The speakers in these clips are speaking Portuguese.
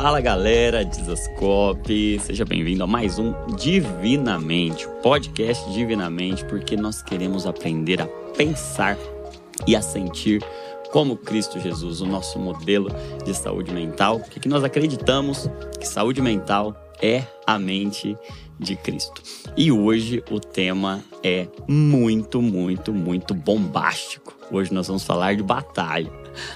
Fala galera, Dizascope, seja bem-vindo a mais um Divinamente, podcast Divinamente, porque nós queremos aprender a pensar e a sentir como Cristo Jesus, o nosso modelo de saúde mental, porque nós acreditamos que saúde mental é a mente de Cristo. E hoje o tema é muito, muito, muito bombástico. Hoje nós vamos falar de batalha.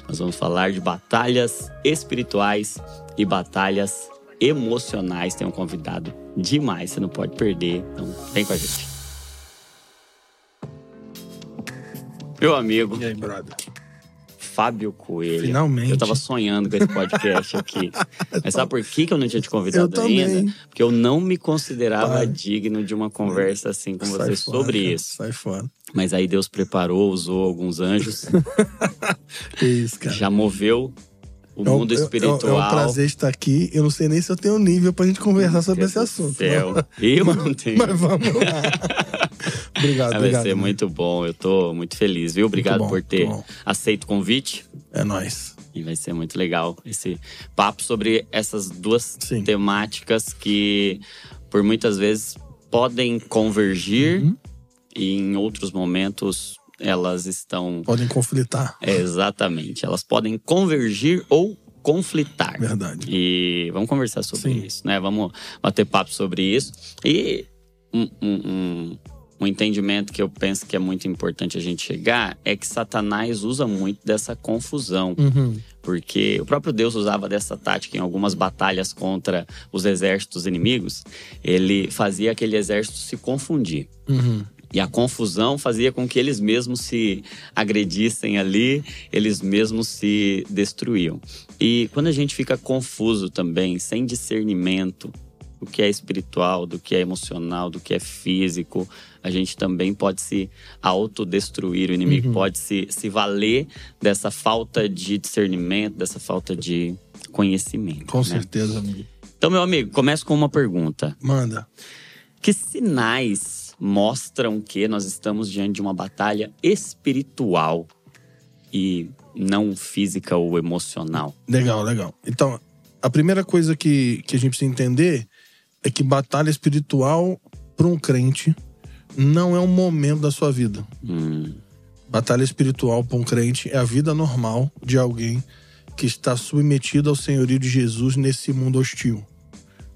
Nós vamos falar de batalhas espirituais e batalhas emocionais. Tem um convidado demais, você não pode perder. Então, vem com a gente. Meu amigo. E aí, brother? Fábio Coelho. Finalmente. Eu tava sonhando com esse podcast aqui. Mas sabe por que, eu não tinha te convidado ainda? Porque eu não me considerava Para. digno de uma conversa assim com Sai você fora, sobre cara, isso. Sai fora. Mas aí Deus preparou, usou alguns anjos, Que isso, cara. já moveu o É um- mundo é- é um- espiritual. É um prazer estar aqui. Eu não sei nem se eu tenho nível pra gente conversar sobre Deus esse assunto. Céu. não. Eu mas, não tenho. Mas vamos lá. obrigado, Vai obrigado. ser amigo. muito bom. Eu tô muito feliz, viu? Obrigado bom, por ter aceito o convite. É nóis. E vai ser muito legal esse papo sobre essas duas Sim. temáticas que, por muitas vezes, podem convergir Uhum. e em outros momentos elas estão. Podem conflitar. É, exatamente. Elas podem convergir ou conflitar. Verdade. E vamos conversar sobre Sim. isso, né? Vamos bater papo sobre isso. E um, um- um- um entendimento que eu penso que é muito importante a gente chegar é que Satanás usa muito dessa confusão. Uhum. Porque o próprio Deus usava dessa tática em algumas batalhas contra os exércitos inimigos. Ele fazia aquele exército se confundir. Uhum. E a confusão fazia com que eles mesmos se agredissem ali, eles mesmos se destruíam. E quando a gente fica confuso também, sem discernimento do que é espiritual, do que é emocional, do que é físico, a gente também pode se autodestruir. O inimigo pode se, se valer dessa falta de discernimento, dessa falta de conhecimento. Com né? certeza, amigo. Então, meu amigo, começo com uma pergunta. Manda. Que sinais mostram que nós estamos diante de uma batalha espiritual e não física ou emocional? Legal, legal. Então, a primeira coisa que, que a gente precisa entender é que batalha espiritual para um crente não é um momento da sua vida. Hum, Batalha espiritual para um crente é a vida normal de alguém que está submetido ao senhorio de Jesus nesse mundo hostil.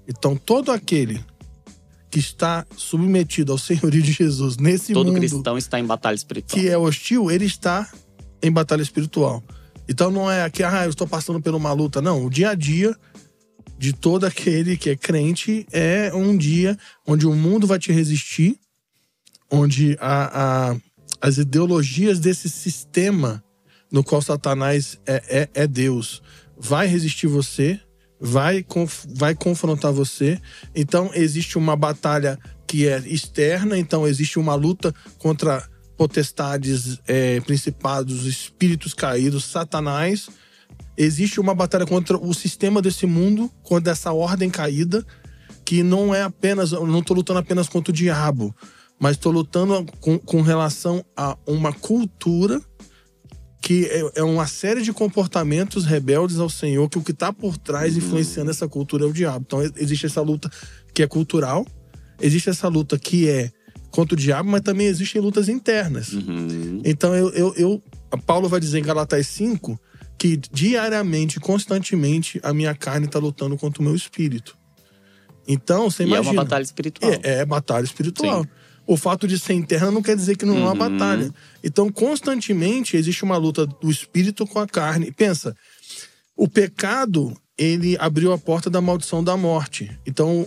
Então, todo aquele que está submetido ao senhorio de Jesus nesse todo mundo cristão está em batalha espiritual. que é hostil, ele está em batalha espiritual. Então não é que, ah, eu estou passando por uma luta. Não, o dia a dia de todo aquele que é crente é um dia onde o mundo vai te resistir, onde a, a- as ideologias desse sistema no qual Satanás é, é, é Deus vai resistir você, vai, conf- vai confrontar você. Então existe uma batalha que é externa, então existe uma luta contra potestades, é, principados, espíritos caídos, Satanás. Existe uma batalha contra o sistema desse mundo, contra essa ordem caída, que não é apenas. Eu não estou lutando apenas contra o diabo, mas estou lutando com, com relação a uma cultura que é, é uma série de comportamentos rebeldes ao Senhor, que o que está por trás influenciando essa cultura é o diabo. Então existe essa luta que é cultural, existe essa luta que é contra o diabo, mas também existem lutas internas. Uhum. Então eu, eu, eu- Paulo vai dizer em Galatas 5 que diariamente, constantemente, a minha carne está lutando contra o meu espírito. Então, você E é imagina. uma batalha espiritual. É, é batalha espiritual. Sim. O fato de ser interna não quer dizer que não é uma Uhum. batalha. Então, constantemente existe uma luta do espírito com a carne. Pensa, o pecado, ele abriu a porta da maldição da morte. Então,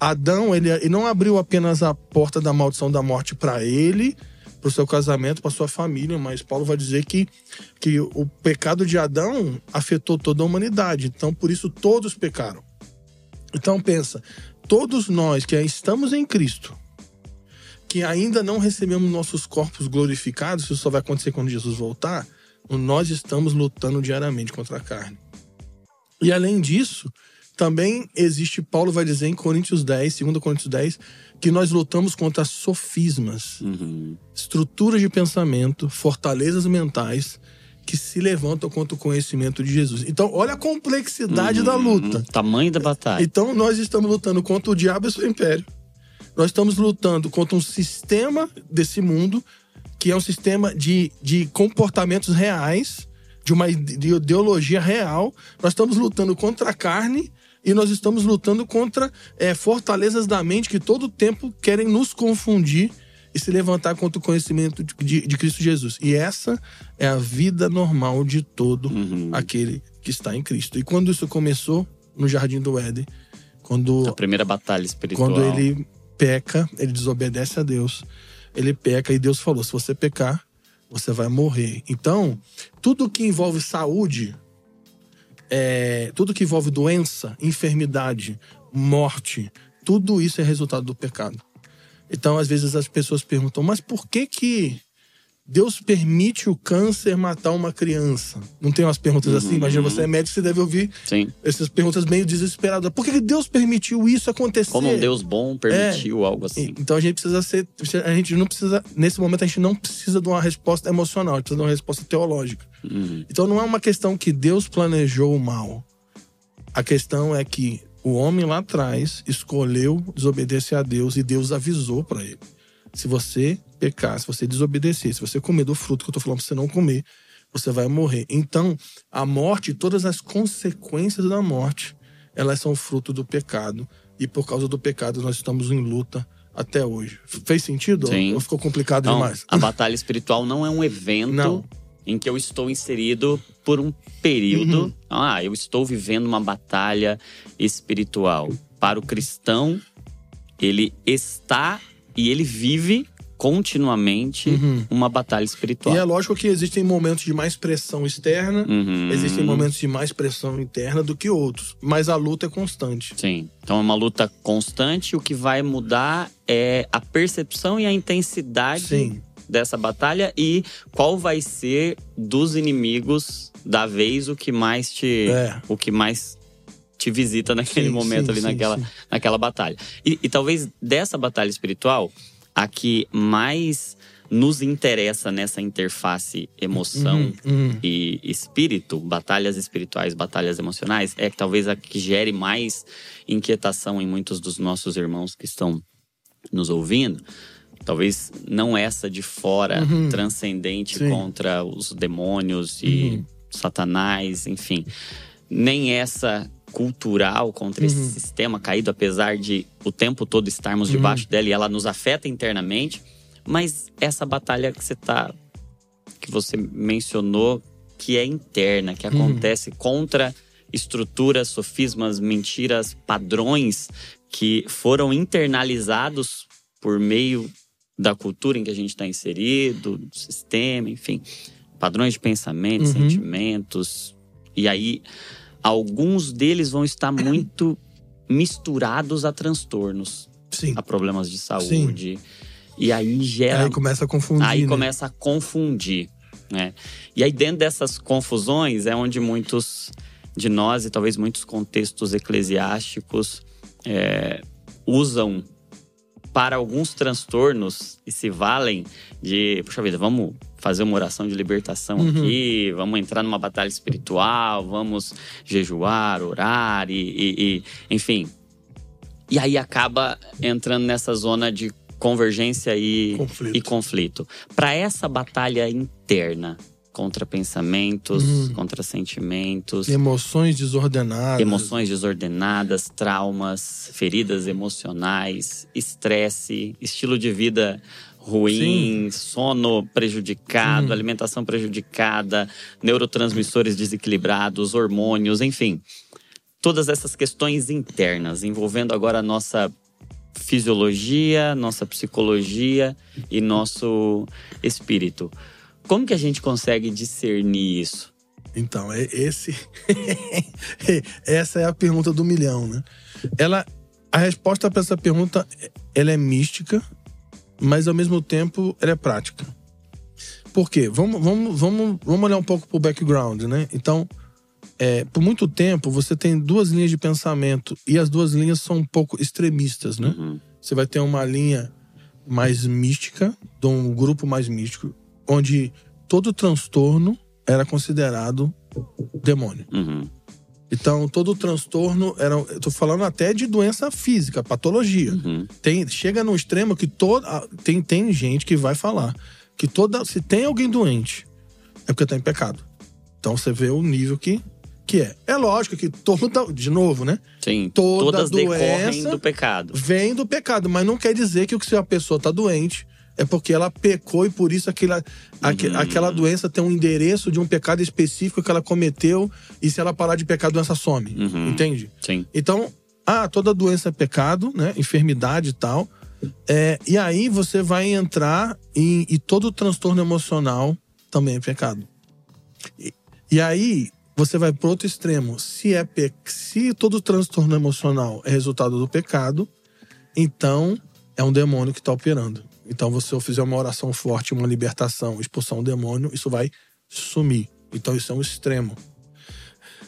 Adão, ele, ele não abriu apenas a porta da maldição da morte para ele, para o seu casamento, para sua família, mas Paulo vai dizer que, que o pecado de Adão afetou toda a humanidade. Então, por isso, todos pecaram. Então, pensa, todos nós que estamos em Cristo, que ainda não recebemos nossos corpos glorificados, isso só vai acontecer quando Jesus voltar, nós estamos lutando diariamente contra a carne. E além disso, também existe, Paulo vai dizer em Coríntios 10, 2 Coríntios 10, que nós lutamos contra sofismas, Uhum. estruturas de pensamento, fortalezas mentais que se levantam contra o conhecimento de Jesus. Então, olha a complexidade da luta. Uhum. Tamanho da batalha. Então, nós estamos lutando contra o diabo e seu império. Nós estamos lutando contra um sistema desse mundo, que é um sistema de, de comportamentos reais, de uma ideologia real. Nós estamos lutando contra a carne e nós estamos lutando contra é, fortalezas da mente que todo tempo querem nos confundir e se levantar contra o conhecimento de, de, de Cristo Jesus. E essa é a vida normal de todo Uhum. aquele que está em Cristo. E quando isso começou no Jardim do Éden, quando, A primeira batalha espiritual. quando ele peca, ele desobedece a Deus, ele peca e Deus falou: se você pecar, você vai morrer. Então, tudo que envolve saúde, é, tudo que envolve doença, enfermidade, morte, tudo isso é resultado do pecado. Então, às vezes as pessoas perguntam, mas por que que Deus permite o câncer matar uma criança? Não tem umas perguntas assim? Imagina, você é médico, você deve ouvir Sim. essas perguntas meio desesperadas. Por que Deus permitiu isso acontecer? Como um Deus bom permitiu algo assim. Então a gente precisa ser. A gente não precisa. Nesse momento, a gente não precisa de uma resposta emocional, a gente precisa de uma resposta teológica. Uhum. Então não é uma questão que Deus planejou o mal. A questão é que o homem lá atrás escolheu desobedecer a Deus e Deus avisou para ele. Se você pecar, se você desobedecer, se você comer do fruto que eu tô falando pra você não comer, você vai morrer. Então, a morte, todas as consequências da morte, elas são fruto do pecado. E por causa do pecado, nós estamos em luta até hoje. Fez sentido? Sim. Ou ficou complicado demais? a batalha espiritual não é um evento Não. em que eu estou inserido por um período. Uhum. Ah, eu estou vivendo uma batalha espiritual. Para o cristão, ele está e ele vive continuamente Uhum. uma batalha espiritual. E é lógico que existem momentos de mais pressão externa, Uhum. existem momentos de mais pressão interna do que outros. Mas a luta é constante. Sim. Então é uma luta constante. O que vai mudar é a percepção e a intensidade Sim. dessa batalha e qual vai ser dos inimigos da vez o que mais te É. o que mais te visita naquele Sim, momento sim, ali sim, naquela naquela batalha. E, e talvez dessa batalha espiritual a que mais nos interessa nessa interface emoção Uhum, uhum. e espírito, batalhas espirituais, batalhas emocionais, é talvez a que gere mais inquietação em muitos dos nossos irmãos que estão nos ouvindo. Talvez não essa de fora, Uhum. transcendente Sim. contra os demônios e Uhum. Satanás, enfim. Nem essa cultural contra esse Uhum. sistema caído, apesar de o tempo todo estarmos Uhum. debaixo dela e ela nos afeta internamente. Mas essa batalha que você tá. que você mencionou, que é interna, que Uhum. acontece contra estruturas, sofismas, mentiras, padrões que foram internalizados por meio da cultura em que a gente está inserido, do sistema, enfim, padrões de pensamento, Uhum. sentimentos. E aí, alguns deles vão estar muito misturados a transtornos, Sim. a problemas de saúde. E aí gera Aí começa a confundir. Aí né? começa a confundir, né? E aí dentro dessas confusões é onde muitos de nós e talvez muitos contextos eclesiásticos é, usam para alguns transtornos e se valem de, puxa vida, vamos fazer uma oração de libertação Uhum. aqui, vamos entrar numa batalha espiritual, vamos jejuar, orar e, e- e- enfim. E aí acaba entrando nessa zona de convergência e Conflito. e conflito. Para essa batalha interna contra pensamentos, Uhum. contra sentimentos, Emoções desordenadas. emoções desordenadas, traumas, feridas emocionais, estresse, estilo de vida ruim, sono prejudicado, Uhum. alimentação prejudicada, neurotransmissores desequilibrados, hormônios, enfim. Todas essas questões internas envolvendo agora a nossa fisiologia, nossa psicologia e nosso espírito. Como que a gente consegue discernir isso? Então, é esse. essa é a pergunta do milhão, né? Ela, a resposta para essa pergunta, ela é mística, mas ao mesmo tempo ela é prática. Por quê? Vamos, vamos, vamos, vamos olhar um pouco pro background, né? Então, é, por muito tempo você tem duas linhas de pensamento e as duas linhas são um pouco extremistas, né? Uhum. Você vai ter uma linha mais mística, de um grupo mais místico, onde todo transtorno era considerado demônio. Uhum. Então, todo transtorno era. Eu tô falando até de doença física, patologia. Uhum. Tem, chega no extremo que toda. Tem, tem gente que vai falar que toda. Se tem alguém doente, é porque tá em pecado. Então você vê o nível que, que é. É lógico que toda. De novo, né? Sim, Toda todas decorrem doença- do pecado. Vem do pecado, mas não quer dizer que se a pessoa tá doente é porque ela pecou e por isso aquela, aque- Uhum. aquela doença tem um endereço de um pecado específico que ela cometeu e se ela parar de pecar, a doença some. Uhum. Entende? Sim. Então, ah, toda doença é pecado, né? Enfermidade e tal. É, e aí você vai entrar em. E todo transtorno emocional também é pecado. E, e aí você vai para outro extremo. Se, é pe... Se todo transtorno emocional é resultado do pecado, então é um demônio que está operando. Então, se eu fizer uma oração forte, uma libertação, expulsar um demônio, isso vai sumir. Então, isso é um extremo.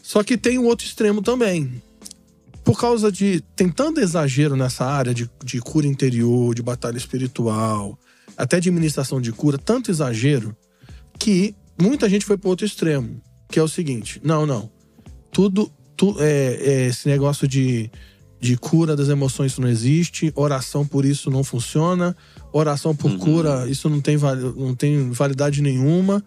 Só que tem um outro extremo também por causa de. Tem tanto exagero nessa área de, de cura interior, de batalha espiritual, até de administração de cura, tanto exagero, que muita gente foi para outro extremo. Que é o seguinte: não, não. Tudo. Tu, é, é, esse negócio de, de cura das emoções, isso não existe. Oração por isso não funciona. Oração por Uhum. cura, isso não tem, não tem validade nenhuma.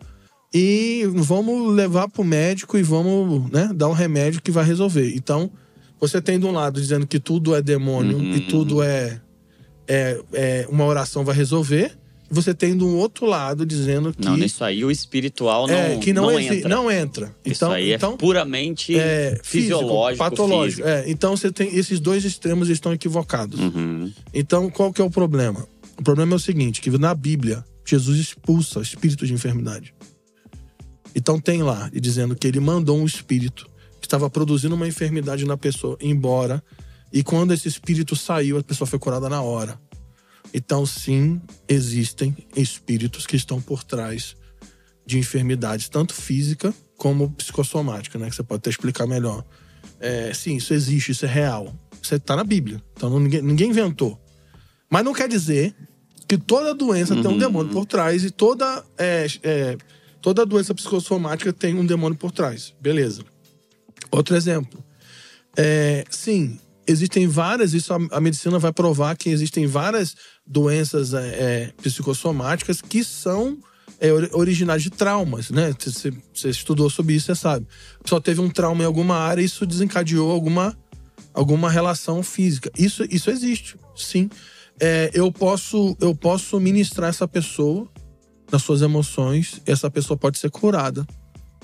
E vamos levar pro médico e vamos né, dar um remédio que vai resolver. Então, você tem de um lado dizendo que tudo é demônio Uhum. e tudo é, é, é uma oração vai resolver. Você tem de um outro lado dizendo que, Não, nisso aí o espiritual não, é, que não, não entra. não entra. Isso Então, aí então é puramente é fisiológico, patológico. É, então você tem esses dois extremos estão equivocados. Uhum. Então, qual que é o problema? O problema é o seguinte, que na Bíblia, Jesus expulsa espírito de enfermidade. Então tem lá, e dizendo que ele mandou um espírito que estava produzindo uma enfermidade na pessoa embora, e quando esse espírito saiu, a pessoa foi curada na hora. Então, sim, existem espíritos que estão por trás de enfermidades, tanto física como psicossomática, né? Que você pode até explicar melhor. É, sim, isso existe, isso é real. Isso está na Bíblia. Então não- ninguém, ninguém inventou. Mas não quer dizer que toda doença tem um Uhum. demônio por trás e toda, é, é, toda doença psicossomática tem um demônio por trás. Beleza. Outro exemplo. É, sim, existem várias, isso a, a medicina vai provar que existem várias doenças é, é, psicossomáticas que são é, de traumas, né? Você estudou sobre isso, você sabe. Pessoa teve um trauma em alguma área e isso desencadeou alguma, alguma relação física. Isso, isso existe, sim. É, eu, posso, eu posso ministrar essa pessoa nas suas emoções, e essa pessoa pode ser curada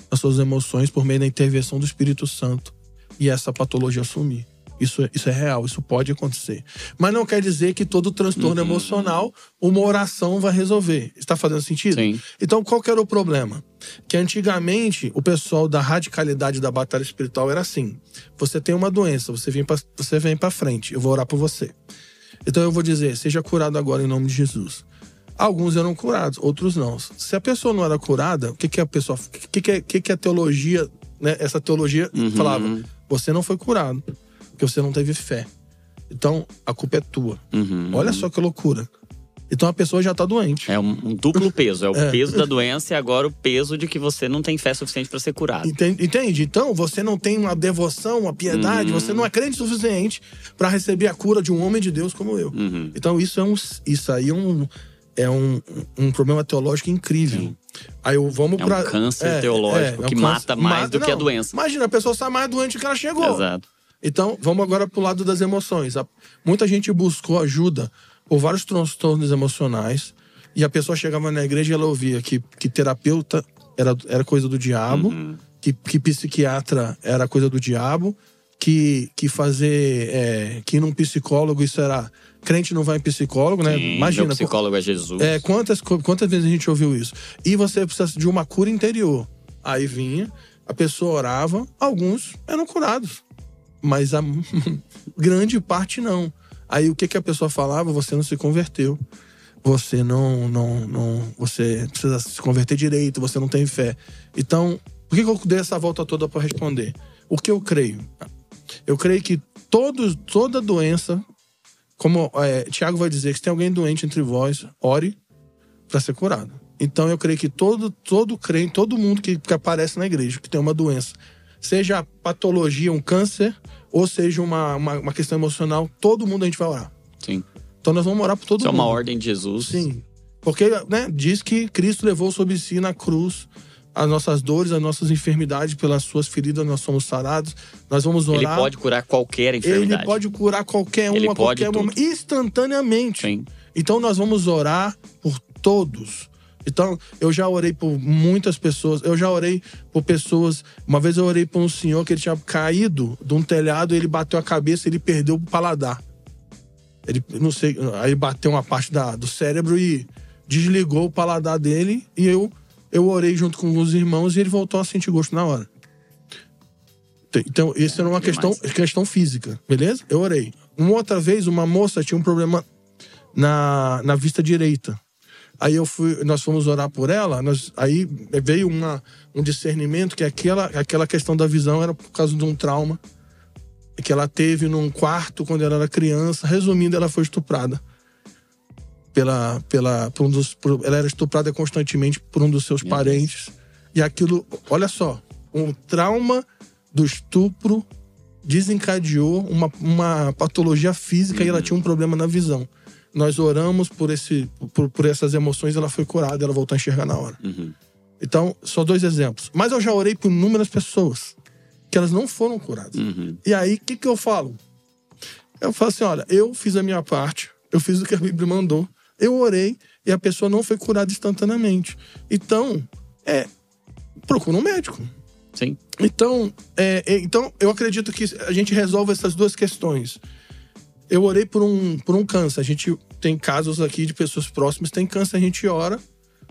das suas emoções por meio da intervenção do Espírito Santo e essa patologia sumir. Isso, é- isso é real, isso pode acontecer. Mas não quer dizer que todo transtorno Uhum. emocional, uma oração vai resolver. Está fazendo sentido? Sim. Então, qual que era o problema? Que antigamente o pessoal da radicalidade da batalha espiritual era assim: você tem uma doença, você vem pra, você vem para frente, eu vou orar por você. Então eu vou dizer, seja curado agora em nome de Jesus. Alguns eram curados, outros não. Se a pessoa não era curada, o que, que a pessoa, o que, que, que, que a teologia, né, essa teologia Uhum. falava? Você não foi curado, porque você não teve fé. Então a culpa é tua. Uhum. Olha só que loucura. Então a pessoa já tá doente. É um, um duplo peso. É o É. peso da doença e agora o peso de que você não tem fé suficiente para ser curado. Entende? Entende? Então, você não tem uma devoção, uma piedade, Uhum. você não é crente suficiente para receber a cura de um homem de Deus como eu. Uhum. Então, isso é um isso aí é um, é um, um problema teológico incrível. Aí eu, vamos É um pra, câncer teológico é um que mata mais do que a não, doença. Imagina, a pessoa sai mais doente que ela chegou. Exato. Então, vamos agora pro lado das emoções. Muita gente buscou ajuda por vários transtornos emocionais. E a pessoa chegava na igreja e ela ouvia que, que terapeuta era, era coisa do diabo, Uhum. que, que psiquiatra era coisa do diabo, que, que fazer. É, que ir num psicólogo isso era. Crente não vai em psicólogo, né? Sim, Imagina. meu psicólogo é Jesus. É, quantas, quantas vezes a gente ouviu isso? E você precisa de uma cura interior. Aí vinha, a pessoa orava, alguns eram curados, mas a grande parte não. Aí o que, que a pessoa falava? Você não se converteu. Você não, não, não. Você precisa se converter direito, você não tem fé. Então, por que, que eu dei essa volta toda para responder? O que eu creio? Eu creio que todos, toda doença, como é, Tiago vai dizer, que se tem alguém doente entre vós, ore para ser curado. Então eu creio que todo, todo crente, todo mundo que, que aparece na igreja, que tem uma doença, seja patologia, um câncer, ou seja uma, uma, uma, questão emocional, todo mundo a gente vai orar. Sim. Então nós vamos orar por todo Isso mundo. é uma ordem de Jesus. Sim. Porque né, diz que Cristo levou sobre si na cruz as nossas dores, as nossas enfermidades, pelas suas feridas nós somos sarados. Nós vamos orar. Ele pode curar qualquer enfermidade. Ele pode curar qualquer um Ele a pode qualquer momento, instantaneamente. Sim. Então nós vamos orar por todos. Então, eu já orei por muitas pessoas. Eu já orei por pessoas. Uma vez eu orei por um senhor que ele tinha caído de um telhado, ele bateu a cabeça e ele perdeu o paladar. Ele, não sei, aí bateu uma parte da, do cérebro e desligou o paladar dele. E eu, eu orei junto com os irmãos e ele voltou a sentir gosto na hora. Então, isso era uma questão, questão física, beleza? Eu orei. Uma outra vez, uma moça tinha um problema na, na vista direita. Aí eu fui, nós fomos orar por ela, nós, aí veio uma, um discernimento que aquela, aquela questão da visão era por causa de um trauma que ela teve num quarto quando ela era criança. Resumindo, ela foi estuprada. Pela, pela, por um dos, por, ela era estuprada constantemente por um dos seus Meu parentes. E aquilo, olha só, um trauma do estupro desencadeou uma, uma patologia física e ela tinha um problema na visão. Nós oramos por, esse, por, por essas emoções, ela foi curada, ela voltou a enxergar na hora. Uhum. Então, só dois exemplos. Mas eu já orei por inúmeras pessoas que elas não foram curadas. Uhum. E aí, o que, que eu falo? Eu falo assim: olha, eu fiz a minha parte, eu fiz o que a Bíblia mandou, eu orei e a pessoa não foi curada instantaneamente. Então, é. Procura um médico. Sim. Então, é, é, então, eu acredito que a gente resolve essas duas questões. Eu orei por um, por um câncer. A gente tem casos aqui de pessoas próximas que têm câncer, a gente ora,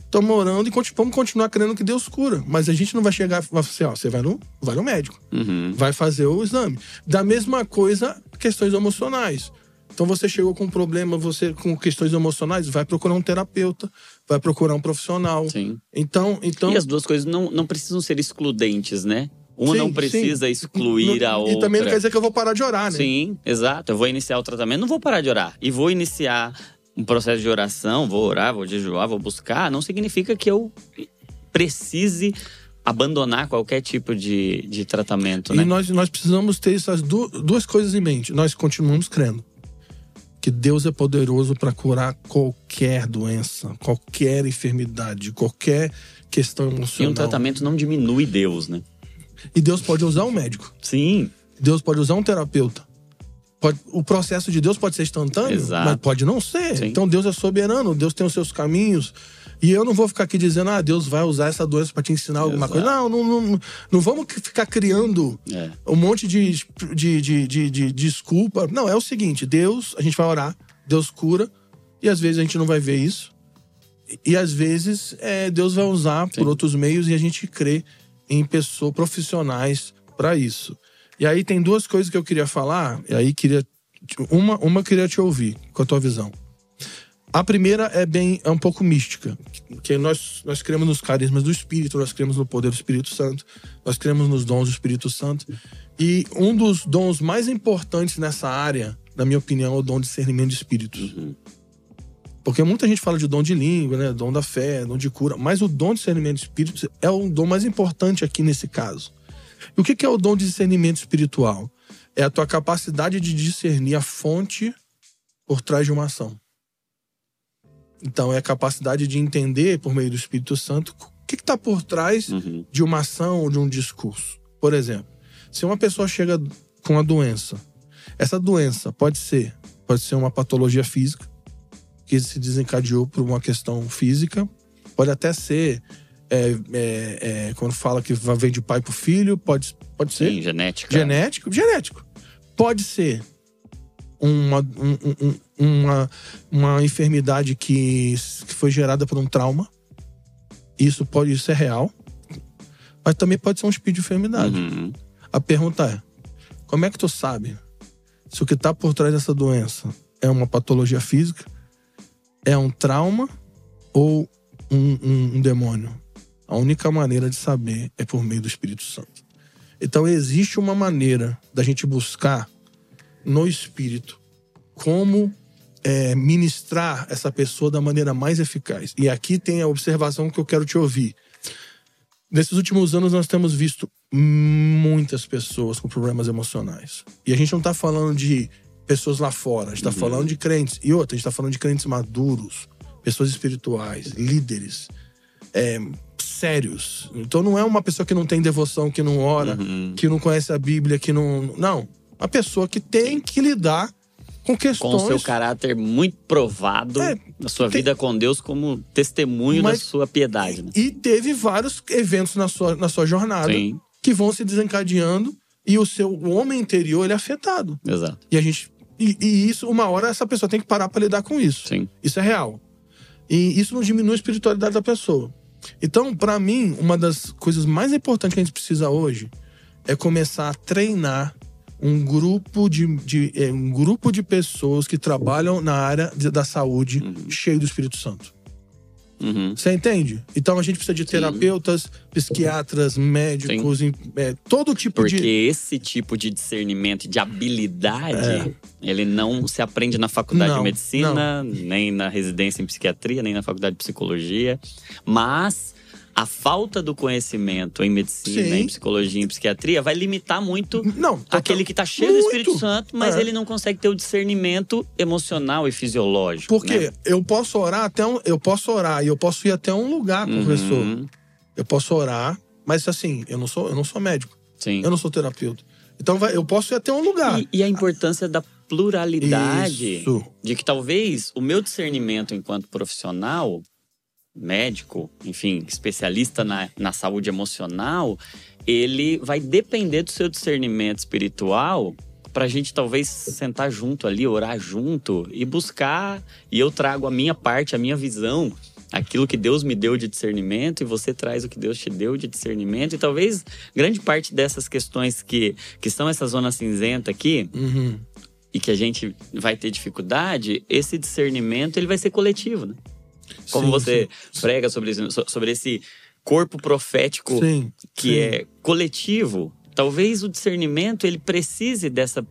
estamos orando e vamos continuar crendo que Deus cura. Mas a gente não vai chegar e falar assim, ó, você vai no, vai no médico, Uhum. vai fazer o exame. Da mesma coisa, questões emocionais. Então você chegou com um problema, você com questões emocionais, vai procurar um terapeuta, vai procurar um profissional. Sim. Então, então E as duas coisas não, não precisam ser excludentes, né? Uma Sim, não precisa sim. excluir a outra. E também não quer dizer que eu vou parar de orar, né? Sim, exato. Eu vou iniciar o tratamento, não vou parar de orar. E vou iniciar um processo de oração, vou orar, vou jejuar, vou buscar. Não significa que eu precise abandonar qualquer tipo de, de tratamento, E né? nós, nós precisamos ter essas du- duas coisas em mente. Nós continuamos crendo que Deus é poderoso para curar qualquer doença, qualquer enfermidade, qualquer questão E emocional. um tratamento não diminui Deus, né? E Deus pode usar um médico. Sim, Deus pode usar um terapeuta. Pode- o processo de Deus pode ser instantâneo, Exato. mas pode não ser. Sim. Então Deus é soberano, Deus tem os seus caminhos. E eu não vou ficar aqui dizendo, ah, Deus vai usar essa doença para te ensinar alguma Exato. coisa. Não, não, não, não vamos ficar criando é. um monte de, de, de, de, de desculpa. Não, é o seguinte: Deus, a gente vai orar, Deus cura, e às vezes a gente não vai ver isso. E, às vezes é, Deus vai usar por Sim. outros meios e a gente crê em pessoas profissionais para isso. E aí tem duas coisas que eu queria falar, e aí queria. Uma, uma queria te ouvir com a tua visão. A primeira é bem é um pouco mística, que nós nós cremos nos carismas do Espírito, nós cremos no poder do Espírito Santo, nós cremos nos dons do Espírito Santo. E um dos dons mais importantes nessa área, na minha opinião, é o dom de discernimento de espíritos. Uhum. Porque muita gente fala de dom de língua, né, dom da fé, dom de cura, mas o dom de discernimento de espíritos é o dom mais importante aqui nesse caso. E o que que é o dom de discernimento espiritual? É a tua capacidade de discernir a fonte por trás de uma ação. Então, é a capacidade de entender, por meio do Espírito Santo, o que está por trás Uhum. de uma ação ou de um discurso. Por exemplo, se uma pessoa chega com uma doença, essa doença pode ser, pode ser uma patologia física, que se desencadeou por uma questão física, pode até ser, é, é, é, quando fala que vai- vem de pai para filho, pode, pode ser Sim, genética. genético, genético. Pode ser uma, um- um- um- uma, uma enfermidade que, que foi gerada por um trauma. Isso pode ser real. Mas também pode ser um espírito de enfermidade. Uhum. A pergunta é: como é que tu sabe se o que está por trás dessa doença é uma patologia física, é um trauma ou um, um- um demônio? A única maneira de saber é por meio do Espírito Santo. Então existe uma maneira da gente buscar no Espírito como é, ministrar essa pessoa da maneira mais eficaz. E aqui tem a observação que eu quero te ouvir. Nesses últimos anos, nós temos visto muitas pessoas com problemas emocionais. E a gente não está falando de pessoas lá fora, a gente está falando de crentes. E outra, a gente está falando de crentes maduros, pessoas espirituais, líderes, é, sérios. Então não é uma pessoa que não tem devoção, que não ora, que não conhece a Bíblia, que não. Não. Uma pessoa que tem que lidar com questões. Com o seu caráter muito provado É, na sua vida com Deus como testemunho Mas- da sua piedade. Né? E teve vários eventos na sua, na sua jornada Sim, que vão se desencadeando e o seu o homem interior ele é afetado. exato. E a gente. E, e isso, uma hora, essa pessoa tem que parar para lidar com isso. Sim. Isso é real. E isso não diminui a espiritualidade da pessoa. Então, para mim, uma das coisas mais importantes que a gente precisa hoje é começar a treinar um grupo de, de- é, um grupo de pessoas que trabalham na área da saúde cheio do Espírito Santo. Uhum. Você entende? Então a gente precisa de terapeutas, psiquiatras, médicos, é, todo tipo Porque de. esse tipo de discernimento, de habilidade, ele não se aprende na faculdade É. Não, de medicina, nem na residência em psiquiatria, nem na faculdade de psicologia. Mas a falta do conhecimento em medicina, Sim. em psicologia, em psiquiatria vai limitar muito Não, aquele que tá cheio do Muito. Espírito Santo, mas É. ele não consegue ter o discernimento emocional e fisiológico. Porque né? eu posso orar até um, eu posso orar e eu posso ir até um lugar, professor. Uhum. Eu posso orar, mas assim, eu não sou, eu não sou médico, Sim. eu não sou terapeuta. Então vai- eu posso ir até um lugar. E, e a importância da pluralidade. Isso. De que talvez o meu discernimento enquanto profissional, médico, enfim, especialista na, na saúde emocional, ele vai depender do seu discernimento espiritual pra gente talvez sentar junto ali, orar junto e buscar. E eu trago a minha parte, a minha visão, aquilo que Deus me deu de discernimento, e você traz o que Deus te deu de discernimento. E talvez grande parte dessas questões que, que são essa zona cinzenta aqui, Uhum. e que a gente vai ter dificuldade, esse discernimento ele vai ser coletivo, né? Como Sim, você prega sobre, sobre esse corpo profético Sim. que sim. é coletivo, talvez o discernimento ele precise dessa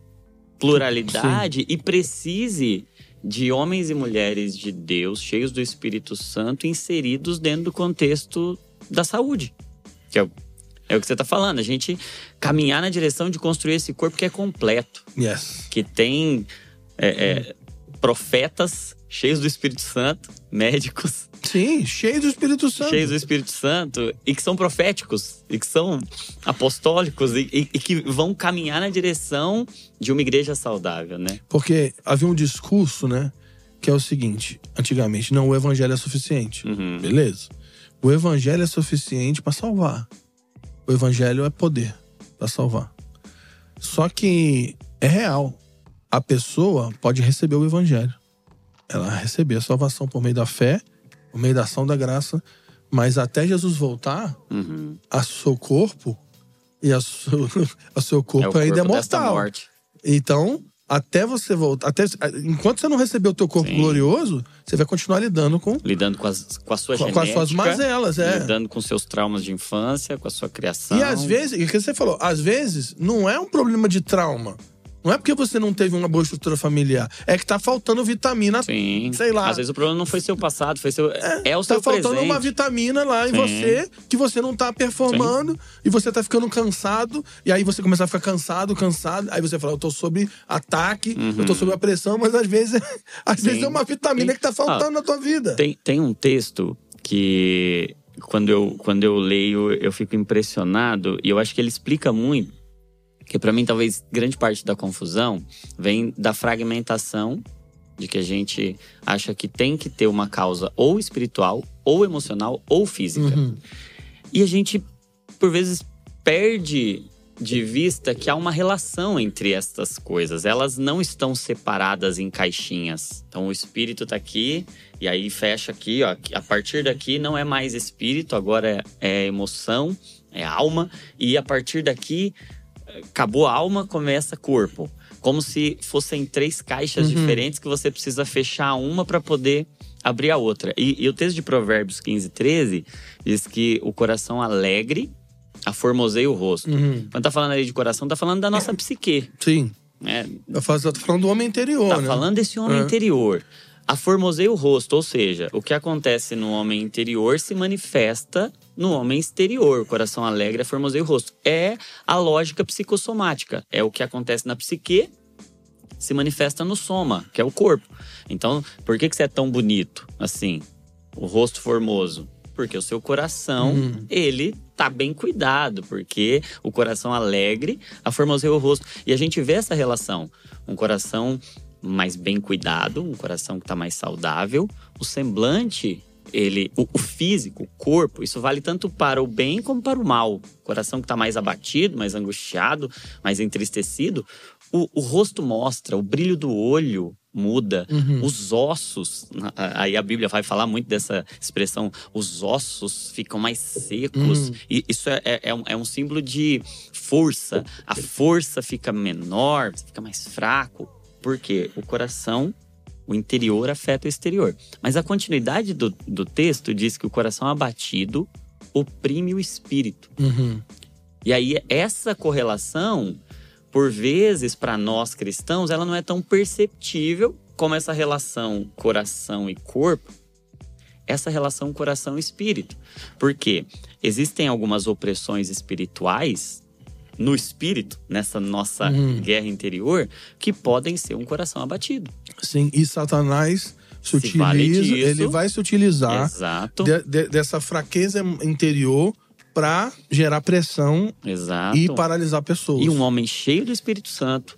pluralidade e precise de homens e mulheres de Deus cheios do Espírito Santo inseridos dentro do contexto da saúde, que é o, é o que você está falando. A gente caminhar na direção de construir esse corpo que é completo Yes. que tem é, é, profetas cheios do Espírito Santo, médicos Sim, cheio do Espírito Santo. cheios do Espírito Santo e que são proféticos e que são apostólicos e, e- e que vão caminhar na direção de uma igreja saudável, né? Porque havia um discurso, né? Que é o seguinte: antigamente, não, o evangelho é suficiente. Uhum. Beleza. O evangelho é suficiente para salvar. O evangelho é poder para salvar. Só que é real. A pessoa pode receber o evangelho. Ela receber a salvação por meio da fé, por meio da ação da graça, mas até Jesus voltar, Uhum. a seu corpo e a seu, a seu corpo, é corpo ainda é mortal. morte. Então, até você voltar, até enquanto você não receber o teu corpo Sim. glorioso, você vai continuar lidando com, Lidando com, as, com a sua com, genética. com as suas mazelas, é. Lidando com seus traumas de infância, com a sua criação. E às vezes, o que você falou, às vezes não é um problema de trauma. Não é porque você não teve uma boa estrutura familiar, é que tá faltando vitamina. Sim. Sei lá. Às vezes o problema não foi seu passado, foi seu. É, o tá seu faltando presente. uma vitamina lá em Sim. você que você não tá performando e você tá ficando cansado. E aí você começa a ficar cansado, cansado. Aí você fala, eu tô sob ataque, eu tô sob a pressão, mas às vezes, às vezes Uhum. Sim. é uma vitamina Sim. que tá faltando na tua vida. Tem, tem um texto que quando eu, quando eu leio eu fico impressionado e eu acho que ele explica muito que para mim talvez grande parte da confusão vem da fragmentação de que a gente acha que tem que ter uma causa ou espiritual ou emocional ou física Uhum. e a gente por vezes perde de vista que há uma relação entre estas coisas. Elas não estão separadas em caixinhas. Então o espírito tá aqui e aí fecha aqui, ó. A partir daqui não é mais espírito, agora é, é emoção, é alma e a partir daqui acabou a alma, começa corpo. Como se fossem três caixas Uhum. diferentes que você precisa fechar uma para poder abrir a outra. E, e o texto de Provérbios 15, 13 diz que o coração alegre aformoseia o rosto. Uhum. Quando tá falando ali de coração, tá falando da nossa psique. Sim. É, tô falando do homem interior, tá né? falando desse homem É. interior. Aformoseia o rosto, ou seja, o que acontece no homem interior se manifesta no homem exterior. O coração alegre aformoseia o rosto. É a lógica psicossomática. É o que acontece na psique, se manifesta no soma, que é o corpo. Então, por que, que você é tão bonito assim? O rosto formoso? Porque o seu coração, Uhum. ele tá bem cuidado, porque o coração alegre aformoseia o rosto. E a gente vê essa relação. Um coração mais bem cuidado, um coração que tá mais saudável. O semblante, ele, o, o físico, o corpo, isso vale tanto para o bem como para o mal. O coração que tá mais abatido, mais angustiado, mais entristecido, o, o rosto mostra, o brilho do olho muda, Uhum. os ossos. Aí a Bíblia vai falar muito dessa expressão, os ossos ficam mais secos. Uhum. E isso é, é- é um, é um símbolo de força. A força fica menor, fica mais fraco. Porque o coração, o interior afeta o exterior. Mas a continuidade do, do texto diz que o coração abatido oprime o espírito. Uhum. E aí, essa correlação, por vezes, para nós cristãos, ela não é tão perceptível como essa relação coração e corpo, essa relação coração e espírito. Porque existem algumas opressões espirituais no espírito, nessa nossa Uhum. guerra interior, que podem ser um coração abatido. Sim, e Satanás se, Se vale utiliza, disso. ele vai se utilizar Exato. de- de- dessa fraqueza interior para gerar pressão Exato. e paralisar pessoas. E um homem cheio do Espírito Santo,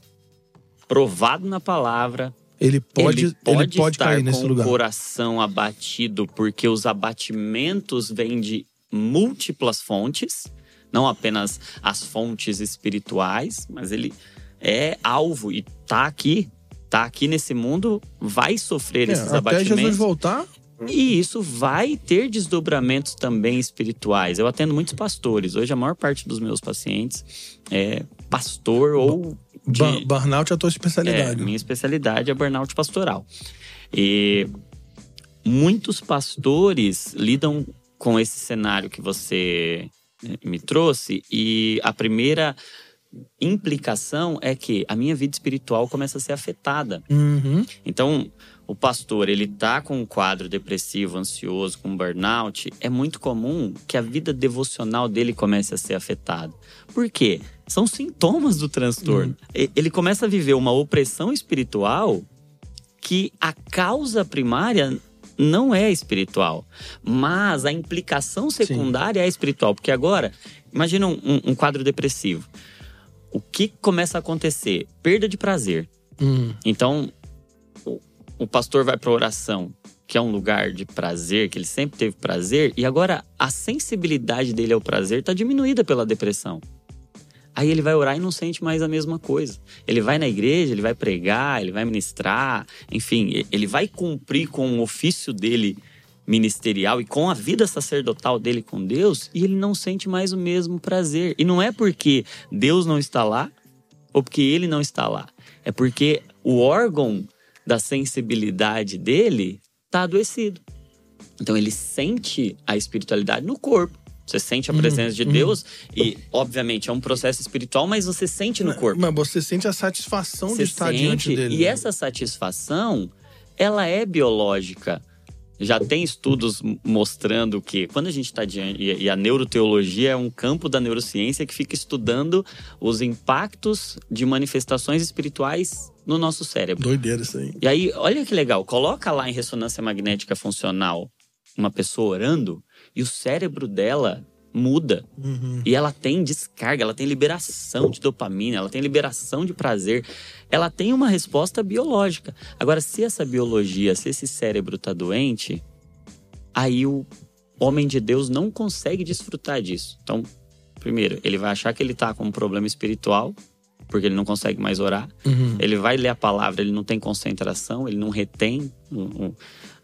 provado na palavra, ele pode, ele pode, pode estar com lugar. o coração abatido, porque os abatimentos vêm de múltiplas fontes, não apenas as fontes espirituais, mas ele é alvo e tá aqui, tá aqui nesse mundo, vai sofrer É, esses até abatimentos. Jesus voltar, E isso vai ter desdobramentos também espirituais. Eu atendo muitos pastores. Hoje a maior parte dos meus pacientes é pastor ou de, burnout é a tua é, especialidade. minha especialidade é burnout pastoral. E muitos pastores lidam com esse cenário que você me trouxe e a primeira implicação é que a minha vida espiritual começa a ser afetada. Uhum. Então, o pastor, ele tá com um quadro depressivo, ansioso, com burnout, é muito comum que a vida devocional dele comece a ser afetada. Por quê? São sintomas do transtorno. E- Ele começa a viver uma opressão espiritual que a causa primária não é espiritual, mas a implicação secundária é espiritual. Porque agora, imagina um, um- quadro depressivo. O que começa a acontecer? Perda de prazer. Uhum. Então, o, o pastor vai para oração, que é um lugar de prazer, que ele sempre teve prazer, e agora a sensibilidade dele ao prazer está diminuída pela depressão. Aí ele vai orar e não sente mais a mesma coisa. Ele vai na igreja, ele vai pregar, ele vai ministrar, enfim, ele vai cumprir com o ofício dele ministerial e com a vida sacerdotal dele com Deus, e ele não sente mais o mesmo prazer. E não é porque Deus não está lá ou porque ele não está lá. É porque o órgão da sensibilidade dele está adoecido. Então ele sente a espiritualidade no corpo. Você sente a presença de Deus e, obviamente, é um processo espiritual, mas você sente no corpo. Mas você sente a satisfação Você de estar sente, diante dele. E essa satisfação, ela é biológica. Já tem estudos mostrando que quando a gente está diante. E a neuroteologia é um campo da neurociência que fica estudando os impactos de manifestações espirituais no nosso cérebro. Doideira isso aí. E aí, olha que legal, coloca lá em ressonância magnética funcional uma pessoa orando e o cérebro dela muda. Uhum. E ela tem descarga, ela tem liberação de dopamina, ela tem liberação de prazer. Ela tem uma resposta biológica. Agora, se essa biologia, se esse cérebro tá doente, aí o homem de Deus não consegue desfrutar disso. Então, primeiro, ele vai achar que ele tá com um problema espiritual, porque ele não consegue mais orar. Uhum. Ele vai ler a palavra, ele não tem concentração, ele não retém. um- um-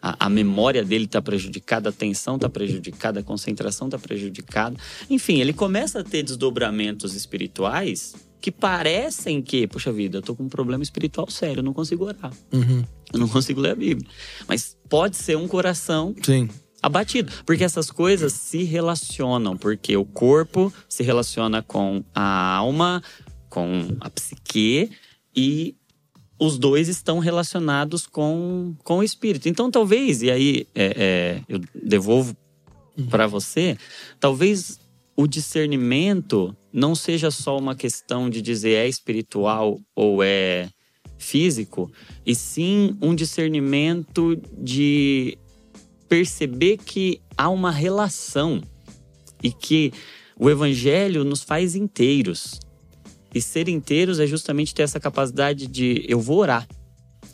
a, a memória dele está prejudicada, a atenção está prejudicada, a concentração está prejudicada. Enfim, ele começa a ter desdobramentos espirituais que parecem que, poxa vida, eu tô com um problema espiritual sério, eu não consigo orar, Uhum. eu não consigo ler a Bíblia. Mas pode ser um coração Sim. abatido. Porque essas coisas se relacionam, porque o corpo se relaciona com a alma, com a psique, e os dois estão relacionados com, com o espírito. Então, talvez, e aí é, é, eu devolvo para você, talvez o discernimento não seja só uma questão de dizer é espiritual ou é físico, e sim um discernimento de perceber que há uma relação e que o evangelho nos faz inteiros. E ser inteiros é justamente ter essa capacidade de eu vou orar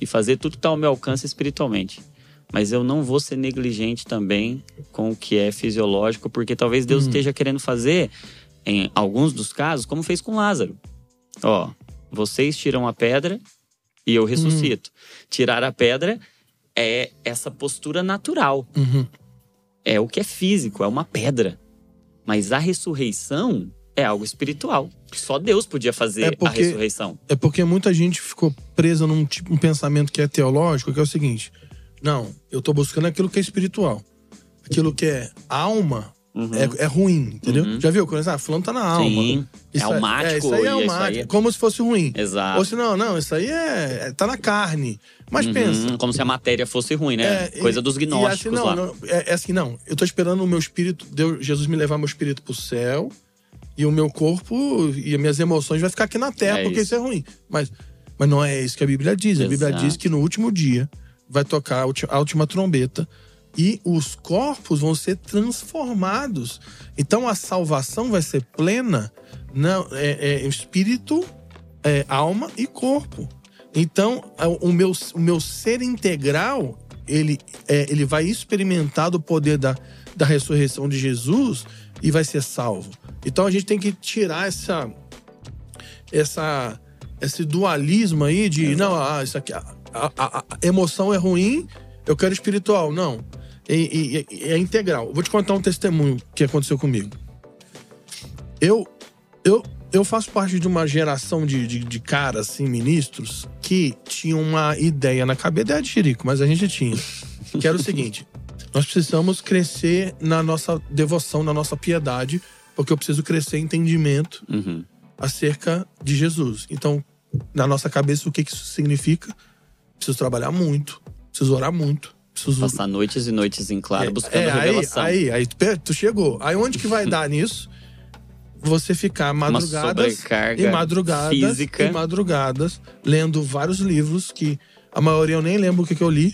e fazer tudo que está ao meu alcance espiritualmente. Mas eu não vou ser negligente também com o que é fisiológico, porque talvez Deus hum. esteja querendo fazer, em alguns dos casos, como fez com Lázaro. Ó, vocês tiram a pedra e eu ressuscito. Uhum. Tirar a pedra é essa postura natural. Uhum. É o que é físico, é uma pedra. Mas a ressurreição é algo espiritual. Só Deus podia fazer é porque, a ressurreição. É porque muita gente ficou presa num tipo, um pensamento que é teológico, que é o seguinte: não, eu tô buscando aquilo que é espiritual. Aquilo que é alma Uhum. É, é, ruim, entendeu? Uhum. Já viu? Quando ah, fulano tá na alma. Sim, é isso é almático. É, isso aí é almático, é... como se fosse ruim. Exato. Ou se não, não, isso aí é, é tá na carne. Mas uhum. pensa. Como se a matéria fosse ruim, né? É, Coisa dos gnósticos assim, não, lá. Não, é, é, assim, não. Eu tô esperando o meu espírito, Deus, Jesus me levar meu espírito pro céu e o meu corpo e as minhas emoções vai ficar aqui na terra, porque isso. isso é ruim. Mas, mas não é isso que a Bíblia diz. A Bíblia diz que no último dia vai tocar a última trombeta e os corpos vão ser transformados. Então a salvação vai ser plena, não, é, é espírito, é, alma e corpo. Então o meu, o meu ser integral ele, é, ele vai experimentar o poder da, da ressurreição de Jesus e vai ser salvo. Então a gente tem que tirar essa essa esse dualismo aí de Exato. não, ah, isso aqui a, a, a, emoção é ruim, eu quero espiritual. Não e, e, é integral. Vou te contar um testemunho que aconteceu comigo. Eu, eu, eu faço parte de uma geração de, de, de caras, assim, ministros, que tinham uma ideia na cabeça, ideia de Chirico, mas a gente tinha. Que era o seguinte: nós precisamos crescer na nossa devoção, na nossa piedade, porque eu preciso crescer em entendimento uhum. acerca de Jesus. Então, na nossa cabeça, o que isso significa? Preciso trabalhar muito, preciso orar muito, Preciso... Passar noites e noites em claro, é, buscando é, revelação. Aí, aí, aí, tu chegou. Aí onde que vai dar nisso? Você ficar madrugadas e madrugadas física. e madrugadas lendo vários livros que a maioria eu nem lembro o que, que eu li.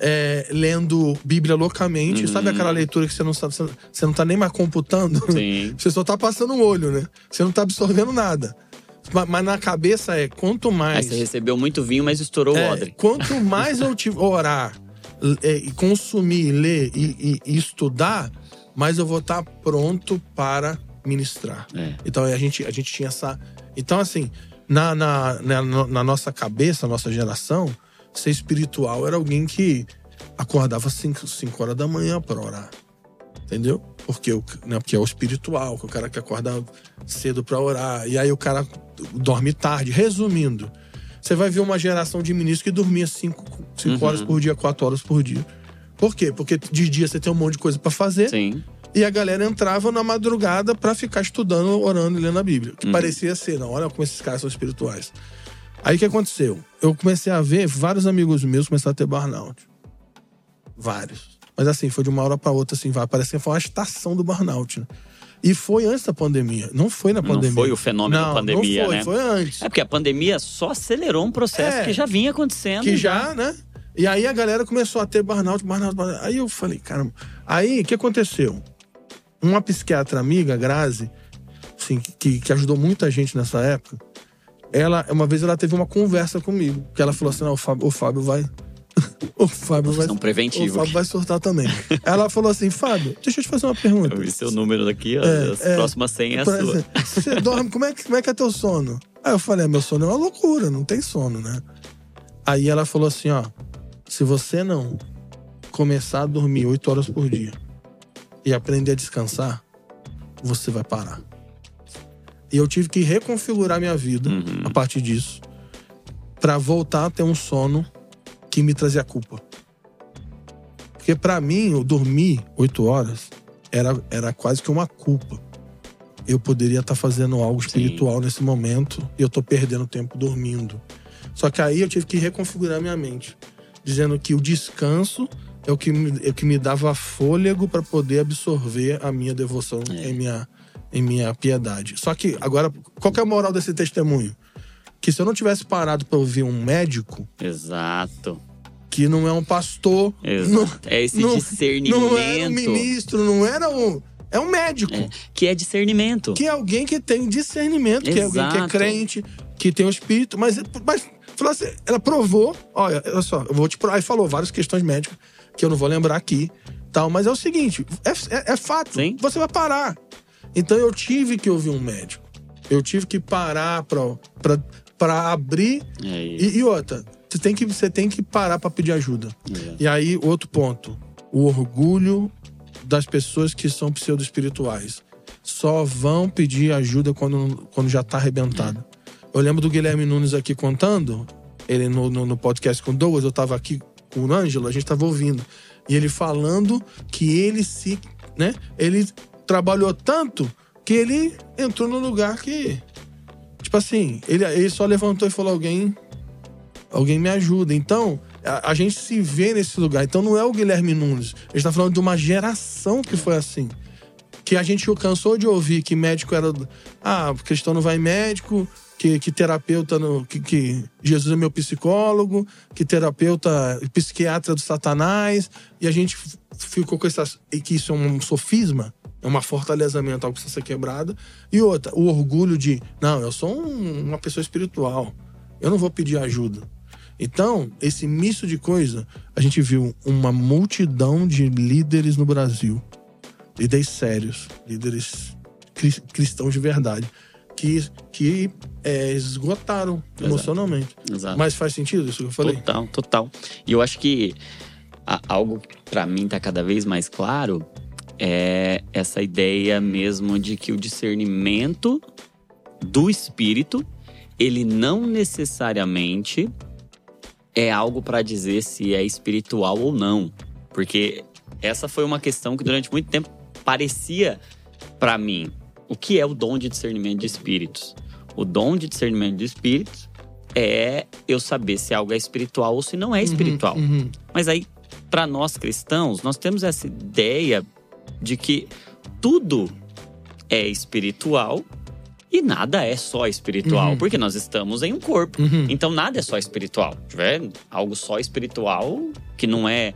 É, lendo Bíblia loucamente. Uhum. Sabe aquela leitura que você não sabe, você não tá nem mais computando? Sim. Você só tá passando o olho, né? Você não tá absorvendo nada. Mas, mas na cabeça é quanto mais. Aí você recebeu muito vinho, mas estourou é, o odre. Quanto mais eu te orar é, consumir, ler e, e, estudar, mas eu vou estar pronto para ministrar. É. Então a gente, a gente tinha essa. Então, assim, na, na, na, na nossa cabeça, nossa geração, ser espiritual era alguém que acordava 5 horas da manhã para orar. Entendeu? Porque, o, né, porque é o espiritual, que o cara que acorda cedo para orar. E aí o cara dorme tarde. Resumindo, você vai ver uma geração de ministros que dormia 5 uhum. horas por dia, 4 horas por dia. Por quê? Porque de dia você tem um monte de coisa para fazer. Sim. E a galera entrava na madrugada para ficar estudando, orando e lendo a Bíblia. Que uhum. parecia ser, não, olha como esses caras são espirituais. Aí o que aconteceu? Eu comecei a ver vários amigos meus começaram a ter burnout. Vários. Mas assim, foi de uma hora para outra, assim, vai. Parece que foi uma estação do burnout, né? E foi antes da pandemia. Não foi na pandemia. Não foi o fenômeno não, da pandemia, não foi, né? Foi antes. É porque a pandemia só acelerou um processo é, que já vinha acontecendo. Que já, já, né? E aí a galera começou a ter burnout, burnout, burnout. Aí eu falei, caramba. Aí o que aconteceu? Uma psiquiatra amiga, Grazi, assim, que, que ajudou muita gente nessa época, ela, uma vez ela teve uma conversa comigo. Que ela falou assim: não, o Fábio, o Fábio vai o Fábio vai, preventivo. o Fábio vai surtar também. Ela falou assim: Fábio, deixa eu te fazer uma pergunta. Eu vi seu número daqui, é, as é, próximas 100 é a sua. Você dorme, como é, que, como é que é teu sono? Aí eu falei: ah, meu sono é uma loucura, não tem sono, né? Aí ela falou assim: ó, se você não começar a dormir 8 horas por dia e aprender a descansar, você vai parar. E eu tive que reconfigurar minha vida uhum. a partir disso para voltar a ter um sono que me trazia culpa. Porque para mim, eu dormir oito horas era, era quase que uma culpa. eu poderia estar fazendo algo espiritual Sim. nesse momento e eu tô perdendo tempo dormindo. Só que aí eu tive que reconfigurar minha mente, dizendo que o descanso é o que me, é o que me dava fôlego para poder absorver a minha devoção é. em, minha, em minha piedade. Só que agora, qual que é a moral desse testemunho? Que se eu não tivesse parado para ouvir um médico. Exato. Que não é um pastor. Exato. Não, é esse não, discernimento. Não era um ministro, não era um. É um médico. É, que é discernimento. Que é alguém que tem discernimento, Exato. que é alguém que é crente, que tem o um espírito. Mas, mas assim, ela provou, olha, olha só, eu vou te provar. Aí falou várias questões médicas que eu não vou lembrar aqui, tal. Mas é o seguinte, é, é, é fato. Sim. Você vai parar. Então eu tive que ouvir um médico. Eu tive que parar pra, pra, abrir. É e, e, outra, você tem que, você tem que parar para pedir ajuda. É. E aí, outro ponto. O orgulho das pessoas que são pseudo-espirituais. Só vão pedir ajuda quando, quando já tá arrebentado. É. Eu lembro do Guilherme Nunes aqui contando, ele no, no, no podcast com Douglas, eu tava aqui com o Ângelo, a gente tava ouvindo. E ele falando que ele se. né? Ele trabalhou tanto que ele entrou no lugar que. Tipo assim, ele, ele só levantou e falou: alguém. Alguém me ajuda. Então, a, a gente se vê nesse lugar. Então não é o Guilherme Nunes. A gente tá falando de uma geração que foi assim. Que a gente cansou de ouvir que médico era. Ah, cristão não vai médico, que, que terapeuta, no, que, que, Jesus é meu psicólogo, que terapeuta, psiquiatra do Satanás, e a gente ficou com essas. E que isso é um sofisma, é uma fortaleza mental que precisa ser quebrada. E outra, o orgulho de, não, eu sou um, uma pessoa espiritual, eu não vou pedir ajuda. Então, esse misto de coisa, a gente viu uma multidão de líderes no Brasil, líderes sérios, líderes cristãos de verdade, que, que é, esgotaram Exato. emocionalmente. Exato. Mas faz sentido isso que eu falei? Total, total. E eu acho que algo para mim tá cada vez mais claro é essa ideia mesmo de que o discernimento do espírito ele não necessariamente é algo para dizer se é espiritual ou não, porque essa foi uma questão que durante muito tempo parecia para mim o que é o dom de discernimento de espíritos. O dom de discernimento de espíritos é eu saber se algo é espiritual ou se não é uhum, espiritual. Uhum, uhum. Mas aí, para nós cristãos, nós temos essa ideia de que tudo é espiritual e nada é só espiritual, uhum. porque nós estamos em um corpo. Uhum. Então nada é só espiritual. Tiver algo só espiritual que não é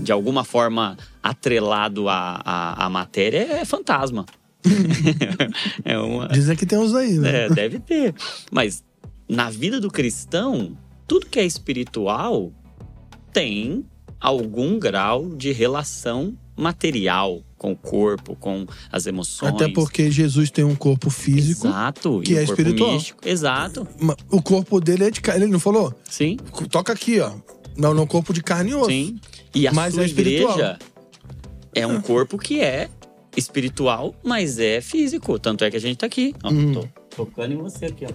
de alguma forma atrelado à, à, à matéria, é fantasma. é uma... Dizem que tem uns aí, né? É, deve ter. Mas na vida do cristão, tudo que é espiritual tem algum grau de relação material com o corpo, com as emoções. Até porque Jesus tem um corpo físico. Exato. Que é espiritual. Místico. Exato. O corpo dele é de carne. Ele não falou? Sim. Toca aqui, ó. Não, no corpo de carne e osso. Sim. E a mas sua é igreja é um corpo que é espiritual, mas é físico. Tanto é que a gente tá aqui. Ó, hum. Tô tocando em você aqui, ó.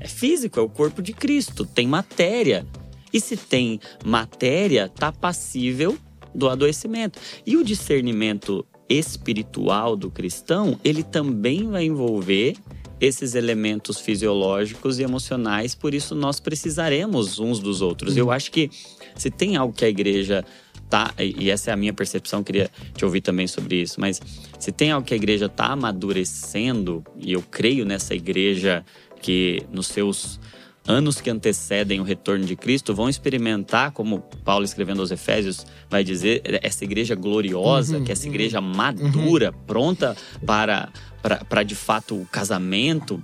É físico, é o corpo de Cristo. Tem matéria. E se tem matéria, tá passível do adoecimento. E o discernimento espiritual do cristão, ele também vai envolver esses elementos fisiológicos e emocionais, por isso nós precisaremos uns dos outros. Uhum. Eu acho que se tem algo que a igreja tá, e essa é a minha percepção, queria te ouvir também sobre isso, mas se tem algo que a igreja está amadurecendo, e eu creio nessa igreja que nos seus anos que antecedem o retorno de Cristo vão experimentar, como Paulo escrevendo aos Efésios vai dizer, essa igreja gloriosa, uhum, que é essa igreja uhum, madura, uhum. pronta para, para, para de fato o casamento.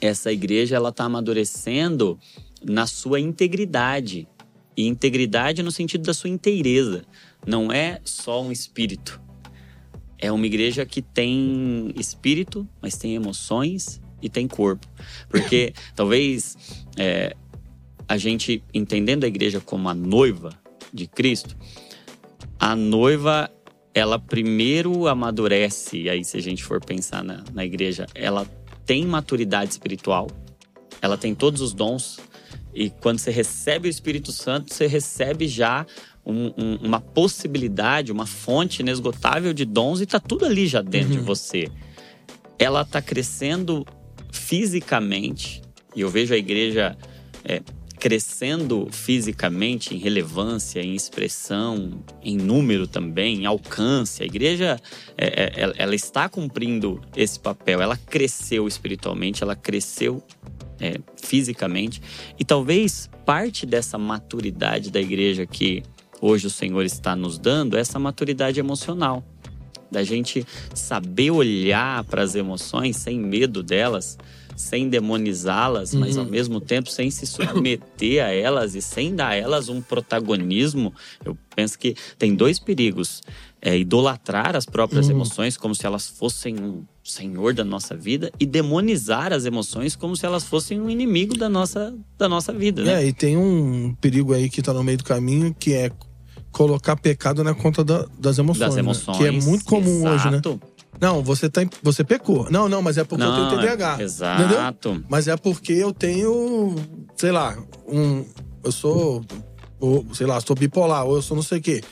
Essa igreja ela está amadurecendo na sua integridade. E integridade no sentido da sua inteireza. Não é só um espírito. É uma igreja que tem espírito, mas tem emoções e tem corpo. Porque talvez é, a gente, entendendo a igreja como a noiva de Cristo, a noiva, ela primeiro amadurece, e aí se a gente for pensar na, na igreja, ela tem maturidade espiritual, ela tem todos os dons, e quando você recebe o Espírito Santo, você recebe já um, um, uma possibilidade, uma fonte inesgotável de dons, e tá tudo ali já dentro uhum. de você. ela está crescendo fisicamente, e eu vejo a igreja é, crescendo fisicamente em relevância, em expressão, em número também, em alcance. A igreja é, é, ela está cumprindo esse papel. Ela cresceu espiritualmente, ela cresceu é, fisicamente. E talvez parte dessa maturidade da igreja que hoje o Senhor está nos dando é essa maturidade emocional. Da gente saber olhar para as emoções sem medo delas, sem demonizá-las, uhum. mas ao mesmo tempo sem se submeter a elas e sem dar a elas um protagonismo. Eu penso que tem dois perigos: é idolatrar as próprias uhum. emoções como se elas fossem um senhor da nossa vida e demonizar as emoções como se elas fossem um inimigo da nossa, da nossa vida. Né? É, e tem um perigo aí que está no meio do caminho que é colocar pecado na conta da, das emoções. Das emoções. Né? Que é muito comum exato. hoje, né? Não, você, tá, você pecou. Não, não, mas é porque não, eu tenho TDAH. Exato. Entendeu? Mas é porque eu tenho, sei lá, um. Eu sou. Ou, sei lá, sou bipolar, ou eu sou não sei o quê.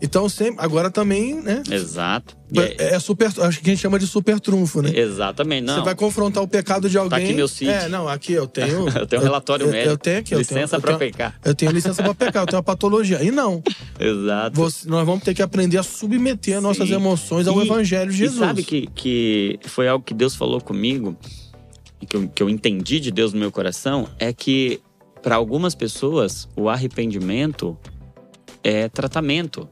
Então, sempre, agora também, né? Exato. É, é, super, acho que a gente chama de super trunfo, né? Exatamente, não. Você vai confrontar o pecado de alguém. Tá aqui meu CID. É, não, aqui eu tenho. eu tenho um relatório eu, médico. Eu tenho aqui. Licença para pecar. Eu tenho licença para pecar, eu tenho uma patologia. E não. Exato. Você, nós vamos ter que aprender a submeter Sim. nossas emoções ao e, Evangelho de Jesus. E sabe que, que foi algo que Deus falou comigo, e que eu, que eu entendi de Deus no meu coração, é que para algumas pessoas o arrependimento é tratamento.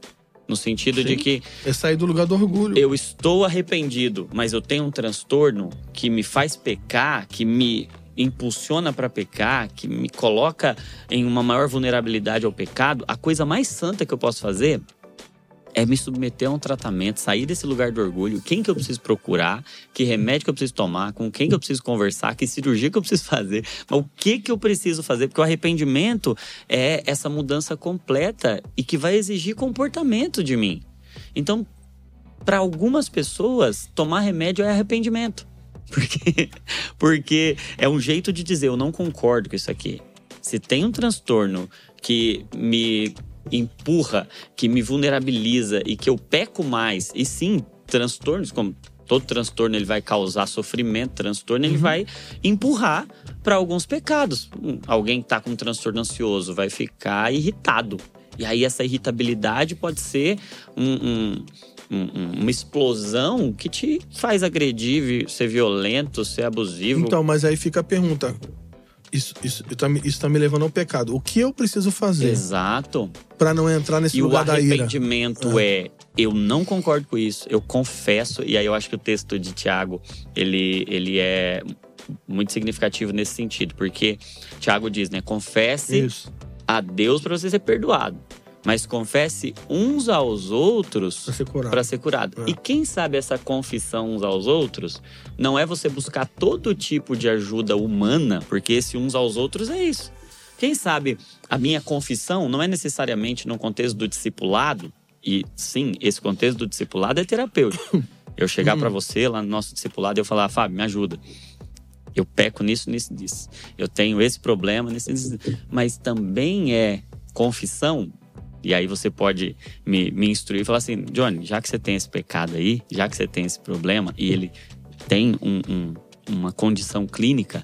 No sentido Sim. de que. É sair do lugar do orgulho. Eu estou arrependido, mas eu tenho um transtorno que me faz pecar, que me impulsiona para pecar, que me coloca em uma maior vulnerabilidade ao pecado. A coisa mais santa que eu posso fazer é me submeter a um tratamento, sair desse lugar do orgulho. Quem que eu preciso procurar? Que remédio que eu preciso tomar? Com quem que eu preciso conversar? Que cirurgia que eu preciso fazer? Mas o que que eu preciso fazer? Porque o arrependimento é essa mudança completa e que vai exigir comportamento de mim. Então, para algumas pessoas, tomar remédio é arrependimento. Porque, porque é um jeito de dizer, eu não concordo com isso aqui. Se tem um transtorno que me empurra, que me vulnerabiliza e que eu peco mais. E sim, transtornos, como todo transtorno ele vai causar sofrimento, transtorno ele uhum. vai empurrar para alguns pecados. Alguém que está com um transtorno ansioso vai ficar irritado. E aí essa irritabilidade pode ser um, um, um, uma explosão que te faz agredir, ser violento, ser abusivo. Então, mas aí fica a pergunta: isso, isso, tá, isso tá me levando ao pecado. O que eu preciso fazer? Exato. Para não entrar nesse e lugar da ira. O arrependimento é. é, eu não concordo com isso, eu confesso, e aí eu acho que o texto de Tiago, ele, ele é muito significativo nesse sentido, porque Tiago diz, né, confesse isso. a Deus para você ser perdoado mas confesse uns aos outros para ser curado. É. E quem sabe essa confissão uns aos outros não é você buscar todo tipo de ajuda humana, porque esse uns aos outros é isso. Quem sabe a minha confissão não é necessariamente no contexto do discipulado, e sim, esse contexto do discipulado é terapêutico. Eu chegar para você lá no nosso discipulado e eu falar, Fábio, me ajuda. Eu peco nisso, nisso, nisso. Eu tenho esse problema, nisso, nisso. Mas também é confissão e aí você pode me, me instruir e falar assim, Johnny, já que você tem esse pecado aí, já que você tem esse problema e ele tem um, um, uma condição clínica,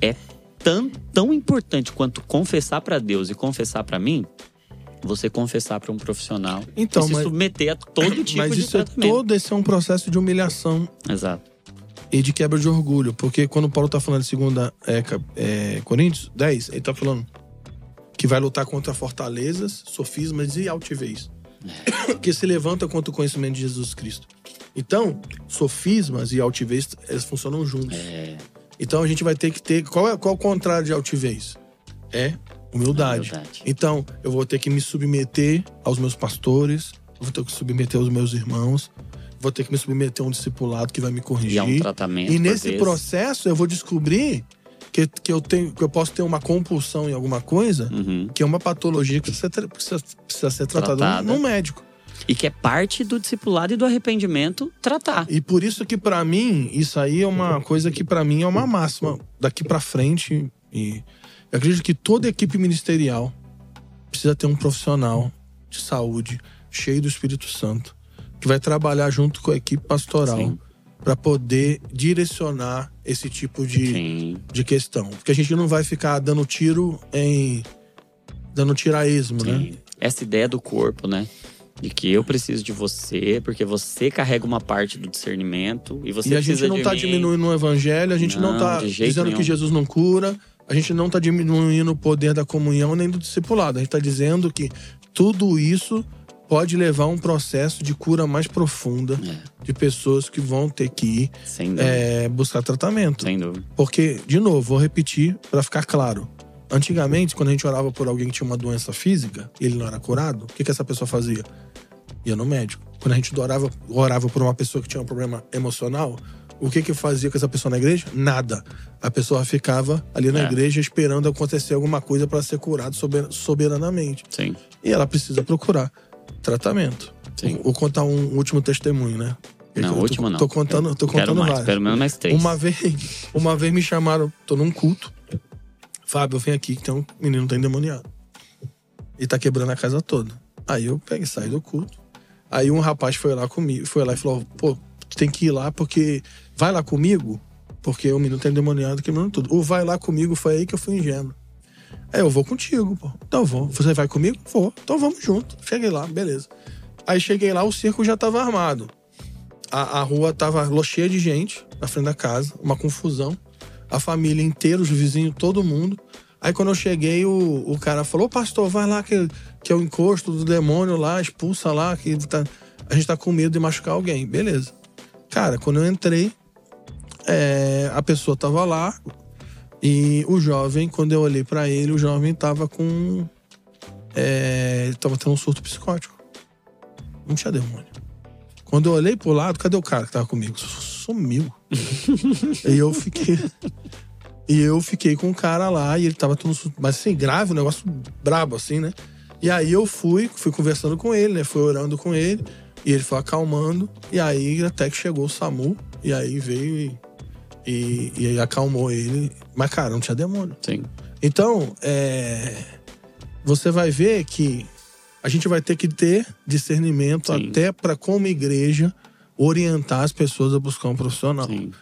é tão, tão importante quanto confessar para Deus e confessar para mim, você confessar para um profissional então, e se mas, submeter a todo tipo mas de isso é tratamento. É todo esse é um processo de humilhação. Exato. E de quebra de orgulho. Porque quando o Paulo tá falando de segunda é, é, Coríntios 10, ele tá falando que vai lutar contra fortalezas, sofismas e altivez. É. que se levanta contra o conhecimento de Jesus Cristo. Então, sofismas e altivez, eles funcionam juntos. É. Então a gente vai ter que ter. Qual é, qual é o contrário de altivez? É humildade. humildade. Então, eu vou ter que me submeter aos meus pastores, vou ter que submeter aos meus irmãos, vou ter que me submeter a um discipulado que vai me corrigir. E, é um tratamento e nesse processo eu vou descobrir que, que, eu tenho, que eu posso ter uma compulsão em alguma coisa, uhum. que é uma patologia que precisa, precisa, precisa ser tratada, tratada. num médico. E que é parte do discipulado e do arrependimento tratar. E por isso que para mim, isso aí é uma coisa que para mim é uma máxima. Daqui para frente, e eu acredito que toda equipe ministerial precisa ter um profissional de saúde cheio do Espírito Santo, que vai trabalhar junto com a equipe pastoral. Sim para poder direcionar esse tipo de, Sim. de questão. Porque a gente não vai ficar dando tiro em. dando esmo, né? Sim. Essa ideia do corpo, né? De que eu preciso de você, porque você carrega uma parte do discernimento e você E a gente não tá mim. diminuindo o evangelho, a gente não, tá jeito dizendo nenhum. que Jesus não cura, a gente não tá diminuindo o poder da comunhão nem do discipulado. A gente tá dizendo que tudo isso pode levar a um processo de cura mais profunda É, de pessoas que vão ter que ir é, buscar tratamento. Sem dúvida. Porque, de novo, vou repetir para ficar claro. Antigamente, quando a gente orava por alguém que tinha uma doença física e ele não era curado, o que, que essa pessoa fazia? Ia no médico. Quando a gente orava, orava por uma pessoa que tinha um problema emocional, o que que fazia com essa pessoa na igreja? Nada. A pessoa ficava ali na É. igreja esperando acontecer alguma coisa para ser curado sober- soberanamente. Sim. E ela precisa procurar tratamento. Sim. Vou contar um último testemunho, né? Não, Eu tô- último não. Tô contando, tô Quero contando mais, vários. pelo menos mais três. Uma vez, uma vez me chamaram, tô num culto. Fábio, vem aqui que tem um menino tá endemoniado. E tá quebrando a casa toda. Aí eu peguei, saí do culto. Aí um rapaz foi lá comigo, foi lá e falou: pô, tu tem que ir lá porque. Vai lá comigo, porque o menino tá endemoniado quebrando tudo. Ou vai lá comigo, foi aí que eu fui ingênuo. Aí eu vou contigo, pô. Então vou. Você vai comigo? Vou. Então vamos junto. Cheguei lá, beleza. Aí cheguei lá, o circo já tava armado. A, a rua tava cheia de gente na frente da casa, uma confusão. A família inteira, os vizinhos, todo mundo. Aí quando eu cheguei, o, o cara falou: pastor, vai lá que, que é o encosto do demônio lá, expulsa lá, que tá- a gente tá com medo de machucar alguém. Beleza. Cara, quando eu entrei, é, a pessoa tava lá e o jovem, quando eu olhei pra ele, o jovem tava com. É, ele tava tendo um surto psicótico. Não tinha demônio. Quando eu olhei pro lado, cadê o cara que tava comigo? Sumiu. e eu fiquei. E eu fiquei com o cara lá e ele tava todo. su- Mas assim, grave, um negócio brabo, assim, né? E aí eu fui, fui conversando com ele, né? Fui orando com ele. E ele foi acalmando. E aí até que chegou o SAMU. E aí veio e, e, e aí acalmou ele. Mas, cara, não tinha demônio. Sim. Então, é, você vai ver que a gente vai ter que ter discernimento Sim. até para, como igreja, orientar as pessoas a buscar um profissional. Sim.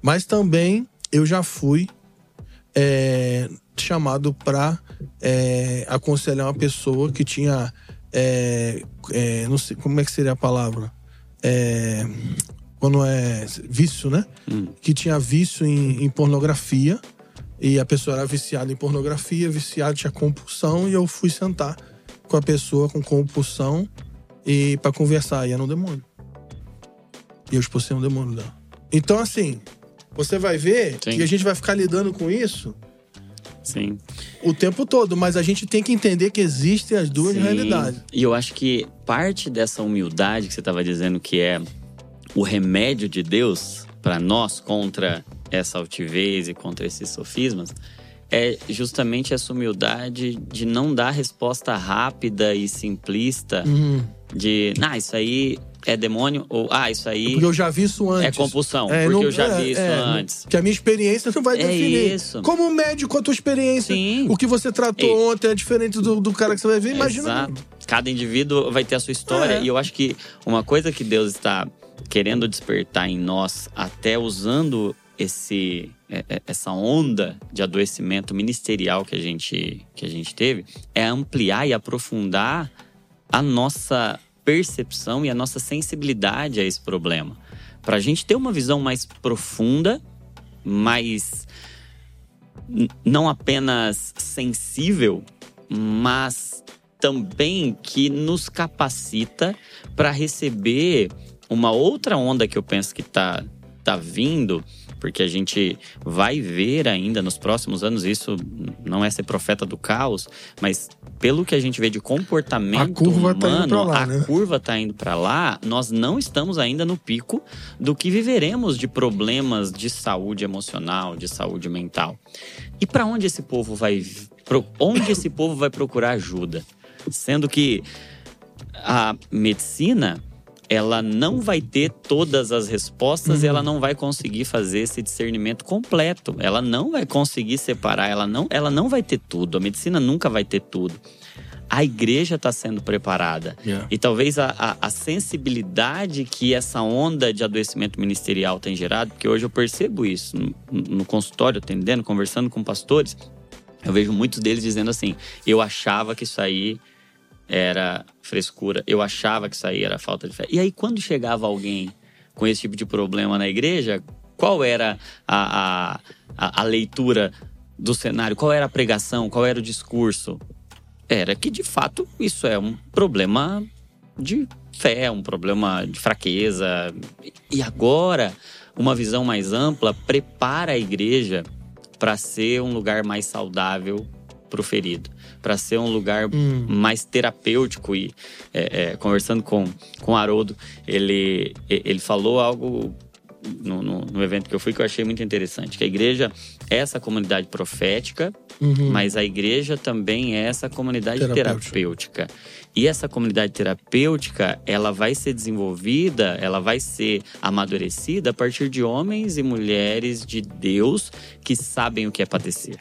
Mas também eu já fui é, chamado para aconselhar uma pessoa que tinha. é, é, não sei como é que seria a palavra. Quando é vício, né? Hum. Que tinha vício em, em pornografia. E a pessoa era viciada em pornografia, viciada, tinha compulsão. E eu fui sentar com a pessoa com compulsão e para conversar. E era um demônio. E eu expulsei um demônio dela. Então, assim, você vai ver Sim. que a gente vai ficar lidando com isso Sim. o tempo todo, mas a gente tem que entender que existem as duas Sim. realidades. E eu acho que parte dessa humildade que você estava dizendo que é o remédio de Deus para nós contra essa altivez e contra esses sofismas é justamente essa humildade de não dar resposta rápida e simplista Uhum. de, ah, isso aí é demônio ou ah, isso aí Porque eu já vi isso é antes. compulsão, É, porque não- eu já é, vi isso é, antes. Que a minha experiência não vai É definir. isso. Como médico, a tua experiência. Sim. O que você tratou ontem é diferente do, do cara que você vai ver. Imagina. Exato. Cada indivíduo vai ter a sua história. É. E eu acho que uma coisa que Deus está querendo despertar em nós, até usando esse, é- é- essa onda de adoecimento ministerial que a, gente, que a gente teve, é ampliar e aprofundar a nossa percepção e a nossa sensibilidade a esse problema. Para a gente ter uma visão mais profunda, mais não apenas sensível, mas também que nos capacita para receber uma outra onda que eu penso que tá, tá vindo, porque a gente vai ver ainda nos próximos anos, isso não é ser profeta do caos, mas pelo que a gente vê de comportamento A curva tá indo humano, pra lá, a né? curva tá indo para lá, nós não estamos ainda no pico do que viveremos de problemas de saúde emocional, de saúde mental. E para onde esse povo vai, onde esse povo vai procurar ajuda? Sendo que a medicina ela não vai ter todas as respostas e ela não vai conseguir fazer esse discernimento completo. Ela não vai conseguir separar, ela não, ela não vai ter tudo. A medicina nunca vai ter tudo. a igreja está sendo preparada. Yeah. E talvez a, a, a, sensibilidade que essa onda de adoecimento ministerial tem gerado, porque hoje eu percebo isso no, no consultório, atendendo, conversando com pastores, eu vejo muitos deles dizendo assim: eu achava que isso aí era frescura, eu achava que isso aí era falta de fé. E aí, quando chegava alguém com esse tipo de problema na igreja, qual era a, a, a leitura do cenário? Qual era a pregação? Qual era o discurso? era que de fato isso é um problema de fé, um problema de fraqueza. E agora, uma visão mais ampla prepara a igreja para ser um lugar mais saudável para o ferido, para ser um lugar hum. mais terapêutico. E é, é, conversando com, com Haroldo, ele, ele falou algo no, no, no, evento que eu fui que eu achei muito interessante. Que a igreja é essa comunidade profética, uhum. mas a igreja também é essa comunidade terapêutica. terapêutica. E essa comunidade terapêutica, ela vai ser desenvolvida, ela vai ser amadurecida a partir de homens e mulheres de Deus que sabem o que é padecer.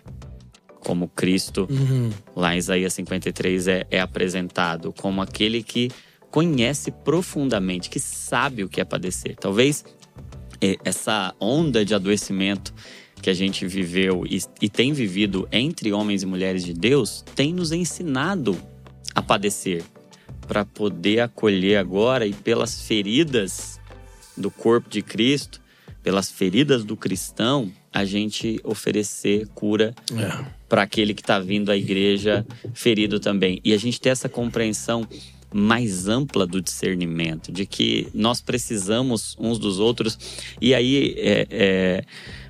Como Cristo, uhum. lá em Isaías 53, é, é apresentado como aquele que conhece profundamente, que sabe o que é padecer. Talvez essa onda de adoecimento que a gente viveu e, e, tem vivido entre homens e mulheres de Deus tem nos ensinado a padecer para poder acolher agora e pelas feridas do corpo de Cristo, pelas feridas do cristão, a gente oferecer cura é. para aquele que está vindo à igreja ferido também. E a gente ter essa compreensão mais ampla do discernimento, de que nós precisamos uns dos outros. E aí, é, é,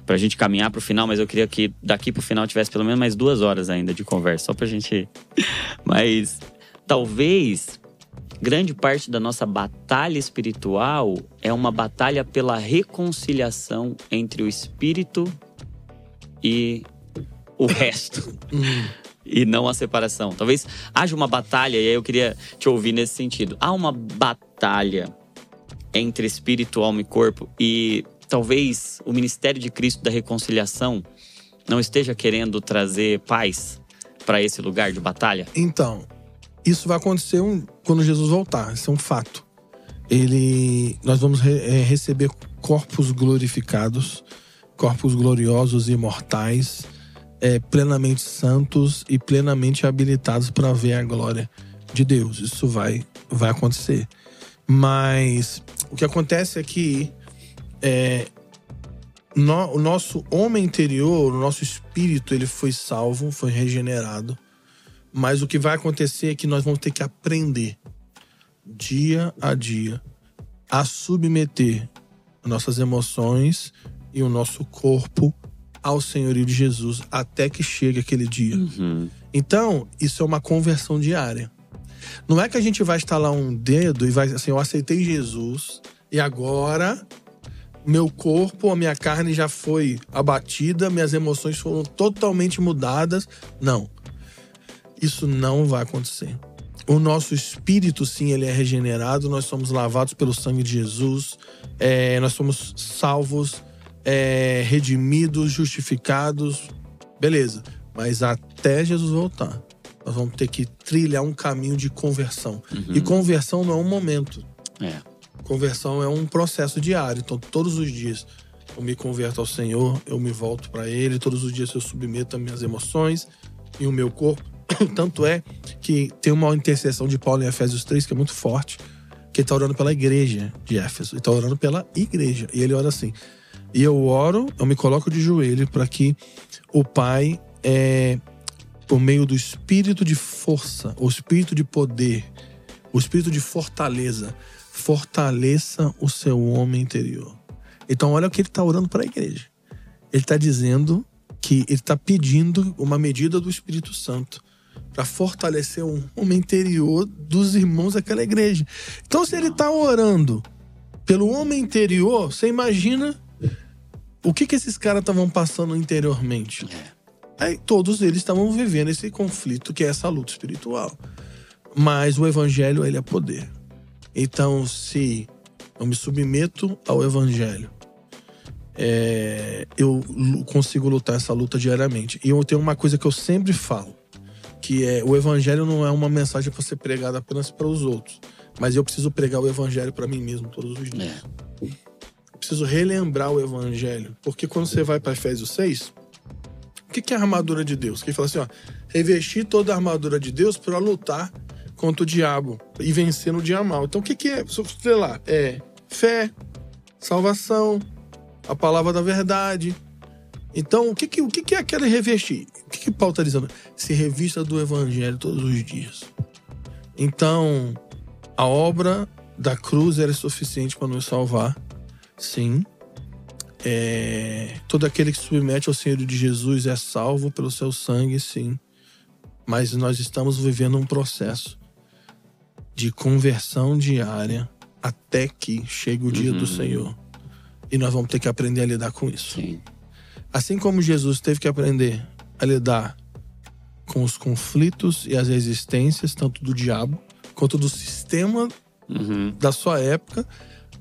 para a gente caminhar para o final, mas eu queria que daqui para o final tivesse pelo menos mais duas horas ainda de conversa, só para a gente. Mas talvez grande parte da nossa batalha espiritual é uma batalha pela reconciliação entre o espírito e o resto. E não a separação. Talvez haja uma batalha, e aí eu queria te ouvir nesse sentido. Há uma batalha entre espírito, alma e corpo, e talvez o ministério de Cristo da reconciliação não esteja querendo trazer paz para esse lugar de batalha? Então, isso vai acontecer um, quando Jesus voltar, isso é um fato. Ele, nós vamos re, é, receber corpos glorificados, corpos gloriosos e imortais é, plenamente santos e plenamente habilitados para ver a glória de Deus. Isso vai, vai acontecer. Mas o que acontece é que é, no, o nosso homem interior, o nosso espírito, ele foi salvo, foi regenerado. Mas o que vai acontecer é que nós vamos ter que aprender dia a dia a submeter nossas emoções e o nosso corpo ao senhorio de Jesus até que chegue aquele dia. Uhum. Então, isso é uma conversão diária. Não é que a gente vai estalar um dedo e vai assim, eu aceitei Jesus e agora meu corpo, a minha carne já foi abatida, minhas emoções foram totalmente mudadas. Não. Isso não vai acontecer. O nosso espírito, sim, ele é regenerado, nós somos lavados pelo sangue de Jesus, é, nós somos salvos é, redimidos, justificados, beleza. Mas até Jesus voltar, nós vamos ter que trilhar um caminho de conversão. Uhum. E conversão não é um momento. É. Conversão é um processo diário. Então, todos os dias eu me converto ao Senhor, eu me volto para Ele, todos os dias eu submeto as minhas emoções e o meu corpo. Tanto é que tem uma intercessão de Paulo em Efésios 3 que é muito forte, que ele está orando pela igreja de Éfeso, ele está orando pela igreja. E ele ora assim: e eu oro, eu me coloco de joelho para que o Pai, é, por meio do espírito de força, o espírito de poder, o espírito de fortaleza, fortaleça o seu homem interior. Então, olha o que ele está orando para a igreja. Ele está dizendo que ele está pedindo uma medida do Espírito Santo para fortalecer o homem interior dos irmãos daquela igreja. Então, se ele está orando pelo homem interior, você imagina o que que esses caras estavam passando interiormente? É. Aí todos eles estavam vivendo esse conflito que é essa luta espiritual. Mas o evangelho ele é poder. Então, se eu me submeto ao evangelho, é, eu consigo lutar essa luta diariamente. E eu tenho uma coisa que eu sempre falo. Que é o evangelho não é uma mensagem para ser pregada apenas para os outros, mas eu preciso pregar o evangelho para mim mesmo todos os dias. É. Eu preciso relembrar o evangelho, porque quando você vai para Efésios 6, o que que é a armadura de Deus? Que fala assim, ó, revestir toda a armadura de Deus para lutar contra o diabo e vencer no dia mal. Então o que que é, sei lá, é fé, salvação, a palavra da verdade. Então, o que, que, o que, que é aquele revestir? O que, que Paulo está dizendo? Se revista do evangelho todos os dias. Então, a obra da cruz era suficiente para nos salvar, sim. É, todo aquele que se submete ao Senhor de Jesus é salvo pelo seu sangue, sim. Mas nós estamos vivendo um processo de conversão diária até que chegue o dia Uhum. do Senhor. E nós vamos ter que aprender a lidar com isso. Sim. Assim como Jesus teve que aprender a lidar com os conflitos e as resistências, tanto do diabo quanto do sistema Uhum. da sua época,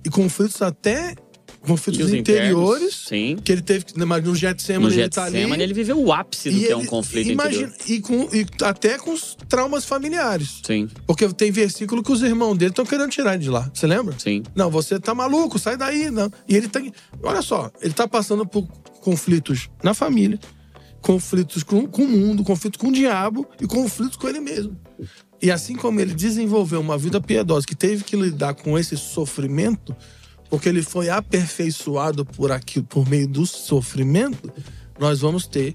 e conflitos até conflitos os interiores, Sim. que ele teve que. Mas no No Getsemane ele tá ali. Ele viveu o ápice do que é um ele- conflito imagina, interior. e, com, e até com os traumas familiares. Sim, Porque tem versículo que os irmãos dele estão querendo tirar ele de lá. Você lembra? sim. Não, você tá maluco, sai daí. Não. E ele tem. Olha só, ele tá passando por conflitos na família, conflitos com, com o mundo, conflitos com o diabo e conflitos com ele mesmo. E assim como ele desenvolveu uma vida piedosa que teve que lidar com esse sofrimento, porque ele foi aperfeiçoado por aquilo, por meio do sofrimento, nós vamos ter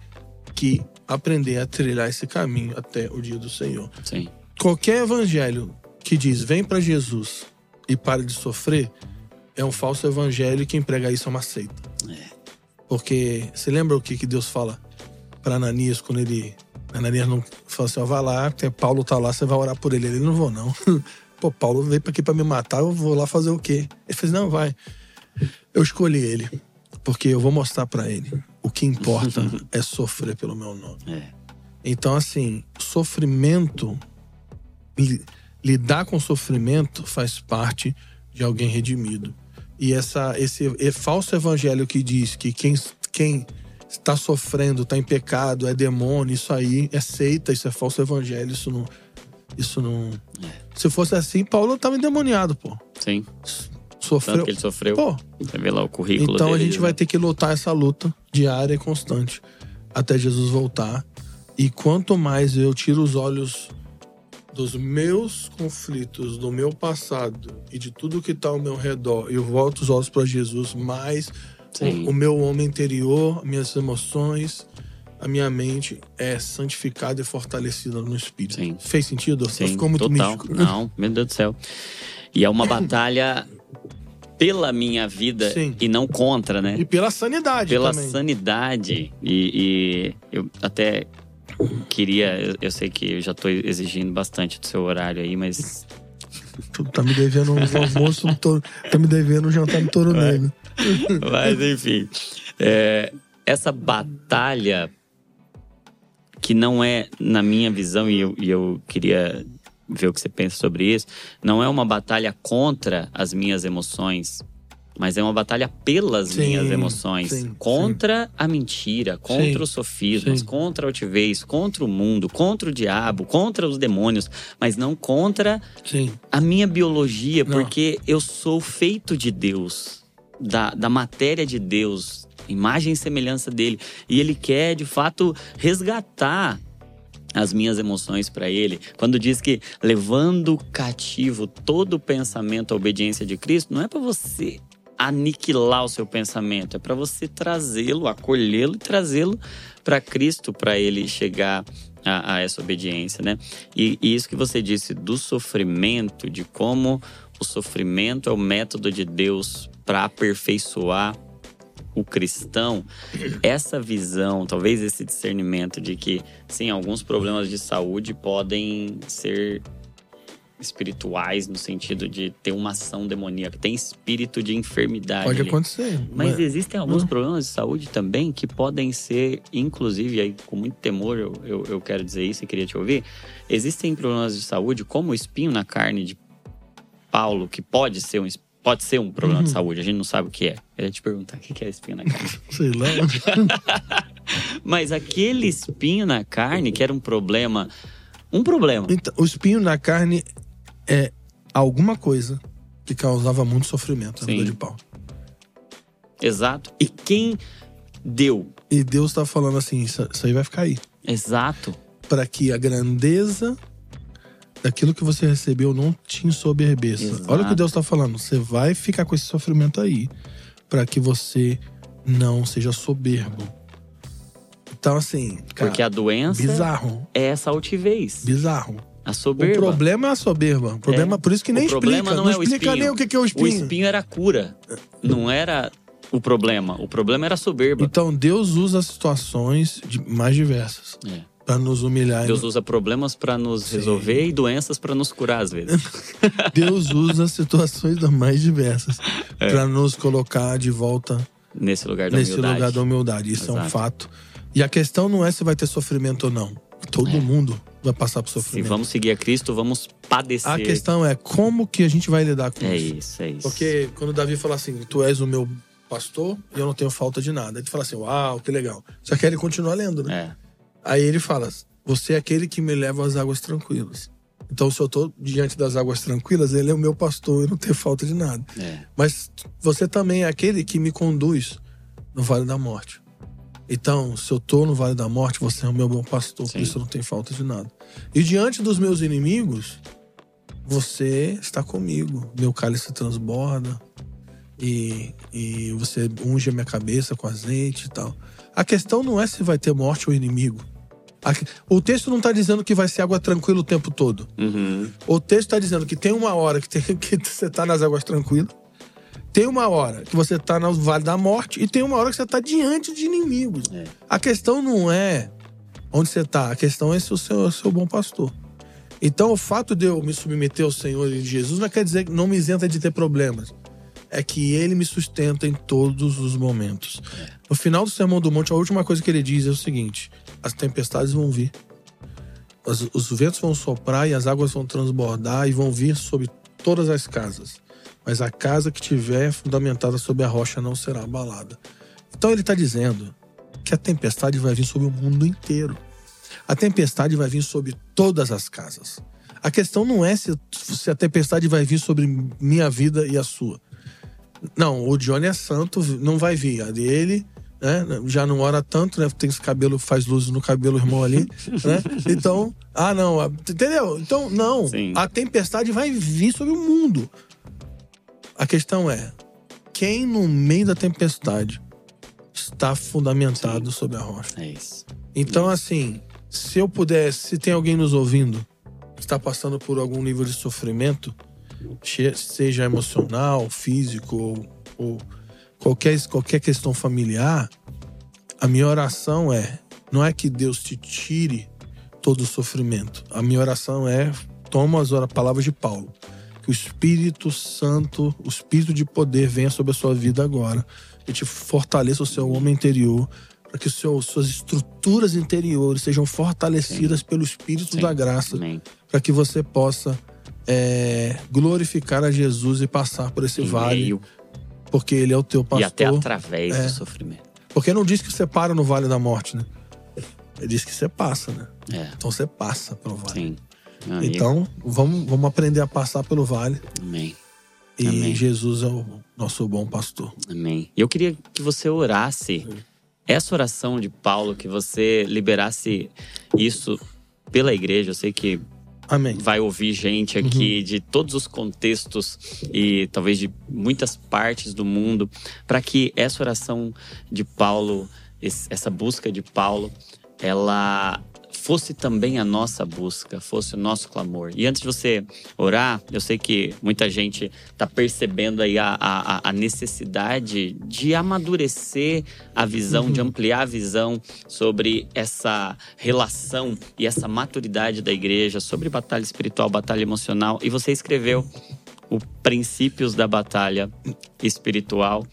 que aprender a trilhar esse caminho até o dia do Senhor Sim. qualquer evangelho que diz vem para Jesus e pare de sofrer é um falso evangelho e quem prega isso é uma seita. Porque você lembra o que, que Deus fala para Ananias quando ele. Ananias não fala assim: ó, vai lá, porque Paulo tá lá, você vai orar por ele. Ele não vou, não. Pô, Paulo veio aqui para me matar, eu vou lá fazer o quê? Ele fez: não, vai. Eu escolhi ele, porque eu vou mostrar para ele. O que importa é sofrer pelo meu nome. É. Então, assim, sofrimento, li- lidar com sofrimento faz parte de alguém redimido. E essa, esse falso evangelho que diz que quem, quem está sofrendo, está em pecado, é demônio, isso aí é seita, isso é falso evangelho, isso não. Isso não. Se fosse assim, Paulo estava endemoniado, pô. Sim. Tanto Sofreu. que ele sofreu. Pô, Você vê lá o currículo então a dele, gente né? vai ter que lutar essa luta diária e constante até Jesus voltar. E quanto mais eu tiro os olhos dos meus conflitos, do meu passado e de tudo que está ao meu redor, e eu volto os olhos para Jesus, mais Sim. o, o meu homem interior, minhas emoções, a minha mente é santificada e fortalecida no Espírito. Sim. Fez sentido? Sim, Ficou muito total. místico. Não, meu Deus do céu. E é uma batalha pela minha vida Sim. e não contra, né? E pela sanidade pela também. sanidade. E, e eu até queria, eu, eu sei que eu já tô exigindo bastante do seu horário aí, mas Tu tá me devendo um almoço, touro, tá me devendo um jantar no Touro Negro. Mas enfim, é, essa batalha que não é, na minha visão, e eu, e eu queria ver o que você pensa sobre isso, não é uma batalha contra as minhas emoções, mas é uma batalha pelas Sim, minhas emoções. sim, contra a mentira, contra Sim, os sofismas, sim. contra a altivez, contra o mundo, contra o diabo, contra os demônios, mas não contra Sim. a minha biologia, Não. porque eu sou feito de Deus, da, da matéria de Deus, imagem e semelhança dele. E ele quer, de fato, resgatar as minhas emoções para ele. Quando diz que levando cativo todo o pensamento à obediência de Cristo, não é para você aniquilar o seu pensamento, é para você trazê-lo, acolhê-lo e trazê-lo para Cristo, para ele chegar a, a essa obediência, né? E, e isso que você disse do sofrimento, de como o sofrimento é o método de Deus para aperfeiçoar o cristão, essa visão, talvez esse discernimento de que, sim, alguns problemas de saúde podem ser espirituais no sentido de ter uma ação demoníaca, tem espírito de enfermidade. Pode ali. acontecer. Mas existem alguns Hum. problemas de saúde também que podem ser, inclusive, aí com muito temor eu, eu, eu quero dizer isso e queria te ouvir. Existem problemas de saúde, como o espinho na carne de Paulo, que pode ser um, pode ser um problema de Uhum. saúde, a gente não sabe o que é. Eu ia te perguntar o que que é espinho na carne. Sei lá. Mas aquele espinho na carne, que era um problema um problema. Então, o espinho na carne é alguma coisa que causava muito sofrimento na Sim. vida de Paulo. Exato. E quem deu? E Deus tá falando assim: isso, isso aí vai ficar aí. Exato. Para que a grandeza daquilo que você recebeu não te ensoberbeça. Exato. Olha o que Deus tá falando. Você vai ficar com esse sofrimento aí para que você não seja soberbo. Então, assim, cara, Porque a doença bizarro. é essa altivez, Bizarro. A O soberba. problema é a soberba. O problema, É. por isso que nem o explica. não, Não, é o explica espinho. nem o que é o O espinho. espinho era a cura, não era o problema. O problema era a soberba. Então, Deus usa situações mais diversas É. para nos humilhar. Deus usa problemas pra nos Sim. resolver e doenças pra nos curar às vezes. Deus usa situações das mais diversas É. para nos colocar de volta Nesse lugar da nesse humildade. lugar da humildade. Isso é um Exato. fato. E a questão não é se vai ter sofrimento ou não. Todo É. mundo vai passar por Se sofrimento. vamos seguir a Cristo, vamos padecer. A questão é como que a gente vai lidar com É isso. isso, é isso. Porque quando Davi fala assim, tu és o meu pastor e eu não tenho falta de nada. Ele fala assim, uau, que legal. Só que ele continua lendo, né? É, Aí ele fala, você é aquele que me leva às águas tranquilas. Então, se eu tô diante das águas tranquilas, ele é o meu pastor, eu não tenho falta de nada. é. Mas você também é aquele que me conduz no vale da morte. Então, se eu tô no vale da morte, você é o meu bom pastor, Sim. por isso eu não tenho falta de nada. E diante dos meus inimigos, você está comigo. Meu cálice transborda e, e você unge a minha cabeça com azeite e tal. A questão não é se vai ter morte ou inimigo. O texto não está dizendo que vai ser água tranquila o tempo todo. Uhum. O texto está dizendo que tem uma hora que, tem- que você está nas águas tranquilas, tem uma hora que você está no vale da morte e tem uma hora que você está diante de inimigos. É. A questão não é onde você está, a questão é se o Senhor é o seu bom pastor. Então, o fato de eu me submeter ao Senhor e Jesus não quer dizer que não me isenta de ter problemas. É que ele me sustenta em todos os momentos. No final do Sermão do Monte, a última coisa que ele diz é o seguinte: as tempestades vão vir. Os, os ventos vão soprar e as águas vão transbordar e vão vir sobre todas as casas. Mas a casa que tiver fundamentada sobre a rocha não será abalada. Então ele está dizendo que a tempestade vai vir sobre o mundo inteiro. A tempestade vai vir sobre todas as casas. A questão não é se, se a tempestade vai vir sobre minha vida e a sua. Não, o Johnny é santo, não vai vir. A dele, né? Já não ora tanto, né? Tem esse cabelo, faz luz no cabelo, irmão ali, né? Então, ah, não, entendeu? Então, não. Sim. A tempestade vai vir sobre o mundo. A questão é: quem no meio da tempestade está fundamentado sobre a rocha? É isso. Então, assim, se eu pudesse, se tem alguém nos ouvindo que está passando por algum nível de sofrimento, seja emocional, físico ou, ou qualquer, qualquer questão familiar, a minha oração é: não é que Deus te tire todo o sofrimento. A minha oração é: toma as palavras de Paulo. Que o Espírito Santo, o Espírito de poder venha sobre a sua vida agora e te fortaleça o seu homem interior, para que seu, suas estruturas interiores sejam fortalecidas pelo Espírito Sim. da graça, para que você possa é, glorificar a Jesus e passar por esse Em vale, meio porque Ele é o teu pastor. e até através É. do sofrimento. Porque não diz que você para no vale da morte, né? Ele diz que você passa, né? É, Então você passa pelo vale. sim. Então, vamos, vamos aprender a passar pelo vale. Amém. E Amém. Jesus é o nosso bom pastor. Amém. E eu queria que você orasse essa oração de Paulo, que você liberasse isso pela igreja. Eu sei que Amém. vai ouvir gente aqui de todos os contextos e talvez de muitas partes do mundo, para que essa oração de Paulo, essa busca de Paulo, ela fosse também a nossa busca, fosse o nosso clamor. E antes de você orar, eu sei que muita gente está percebendo aí a, a, a necessidade de amadurecer a visão, de ampliar a visão sobre essa relação e essa maturidade da igreja, sobre batalha espiritual, batalha emocional. E você escreveu o Princípios da Batalha Espiritual,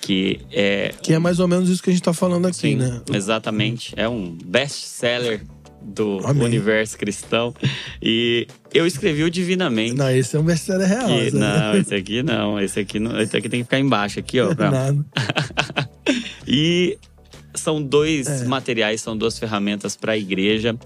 que é Que é mais ou menos isso que a gente tá falando aqui, Sim, né? exatamente. É um best-seller do Amém. universo cristão. E eu escrevi o Divinamente. Não, esse é um best-seller real. que- não, esse aqui não. Esse aqui não. Esse aqui tem que ficar embaixo aqui, ó. pra- Nada. E são dois É. materiais, são duas ferramentas para a igreja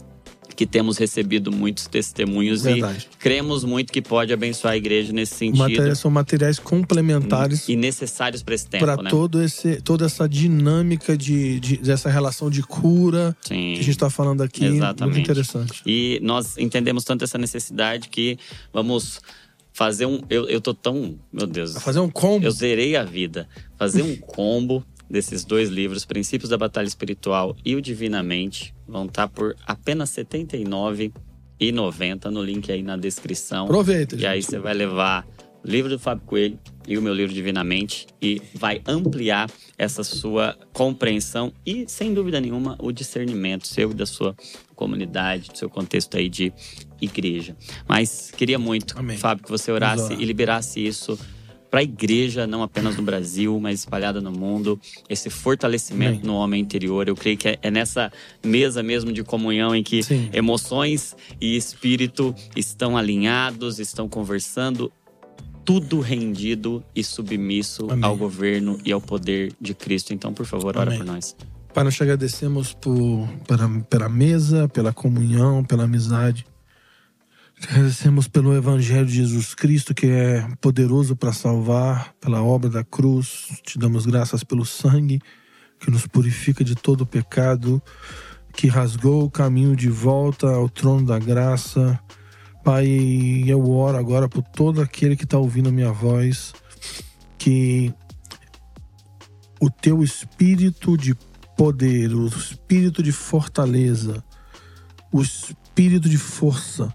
que temos recebido muitos testemunhos Verdade. e cremos muito que pode abençoar a igreja nesse sentido. Materiais são materiais complementares E necessários para esse tempo, para né? todo esse toda essa dinâmica de, de- dessa relação de cura Sim. que a gente está falando aqui. Exatamente. Muito interessante. E nós entendemos tanto essa necessidade que vamos fazer um. Eu, eu tô tão. Meu Deus. Fazer um combo. Eu zerei a vida. Fazer um combo desses dois livros, Princípios da Batalha Espiritual e o Divinamente, vão estar por apenas R$ 79,90 no link aí na descrição. Aproveita, E aí gente. você vai levar o livro do Fábio Coelho e o meu livro Divinamente e vai ampliar essa sua compreensão e, sem dúvida nenhuma, o discernimento seu e da sua comunidade, do seu contexto aí de igreja. Mas queria muito, Amém. Fábio, que você orasse e liberasse isso para a igreja, não apenas no Brasil, mas espalhada no mundo, esse fortalecimento no homem interior. Eu creio que é- é nessa mesa mesmo de comunhão em que Sim. emoções e espírito estão alinhados, estão conversando, tudo rendido e submisso Amém. ao governo e ao poder de Cristo. Então, por favor, ora Amém. por nós. Pai, nós te agradecemos por, pela, pela mesa, pela comunhão, pela amizade. Agradecemos pelo Evangelho de Jesus Cristo, que é poderoso para salvar, pela obra da cruz. Te damos graças pelo sangue que nos purifica de todo pecado, que rasgou o caminho de volta ao trono da graça. Pai, eu oro agora por todo aquele que está ouvindo a minha voz, que o teu espírito de poder, o espírito de fortaleza, o espírito de força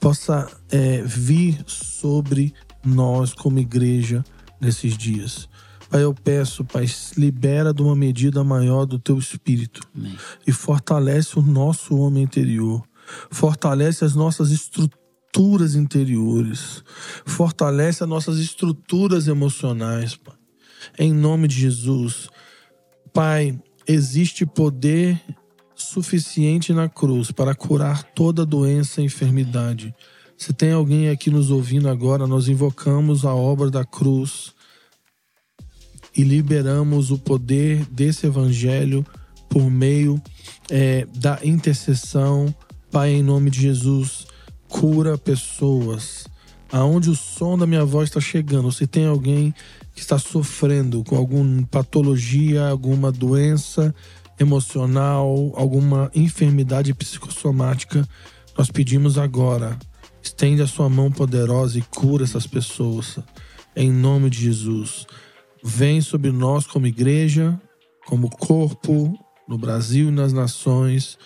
possa é, vir sobre nós como igreja nesses dias. Pai, eu peço, Pai, libera de uma medida maior do teu espírito Amém. e fortalece o nosso homem interior, fortalece as nossas estruturas interiores, fortalece as nossas estruturas emocionais, Pai. Em nome de Jesus, Pai, existe poder suficiente na cruz para curar toda doença e enfermidade. Se tem alguém aqui nos ouvindo agora, nós invocamos a obra da cruz e liberamos o poder desse evangelho por meio é, da intercessão. Pai, em nome de Jesus, cura pessoas. Aonde o som da minha voz está chegando, se tem alguém que está sofrendo com alguma patologia, alguma doença emocional, alguma enfermidade psicossomática, nós pedimos agora, estende a sua mão poderosa e cura essas pessoas. Em nome de Jesus. Vem sobre nós como igreja, como corpo, no Brasil e nas nações.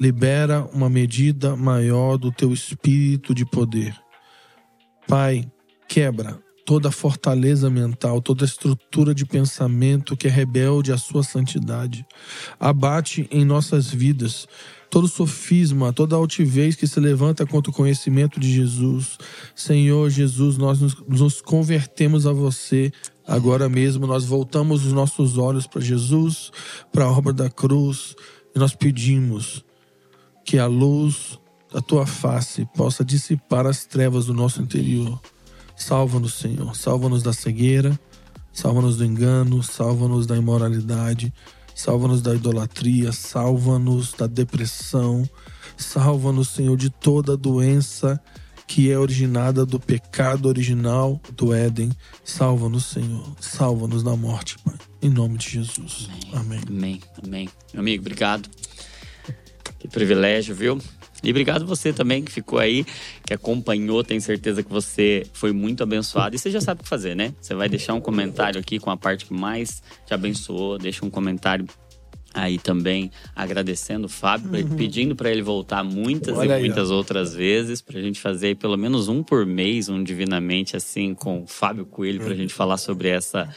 Libera uma medida maior do teu espírito de poder. Pai, quebra toda a fortaleza mental, toda a estrutura de pensamento que é rebelde à sua santidade. Abate em nossas vidas todo sofisma, toda altivez que se levanta contra o conhecimento de Jesus. Senhor Jesus, nós nos, nos convertemos a você agora mesmo. Nós voltamos os nossos olhos para Jesus, para a obra da cruz, e nós pedimos que a luz da tua face possa dissipar as trevas do nosso interior. Salva-nos, Senhor. Salva-nos da cegueira, salva-nos do engano, salva-nos da imoralidade, salva-nos da idolatria, salva-nos da depressão, salva-nos, Senhor, de toda doença que é originada do pecado original do Éden. Salva-nos, Senhor. Salva-nos da morte, Pai. Em nome de Jesus. Amém. Amém, amém. Meu amigo, obrigado. Que privilégio, viu? E obrigado você também que ficou aí, que acompanhou. Tenho certeza que você foi muito abençoado. E você já sabe o que fazer, né? Você vai deixar um comentário aqui com a parte que mais te abençoou. Deixa um comentário aí também agradecendo o Fábio, pedindo para ele voltar muitas Olha e aí, muitas outras vezes, pra gente fazer aí pelo menos um por mês, um divinamente assim com o Fábio Coelho, pra gente falar sobre essa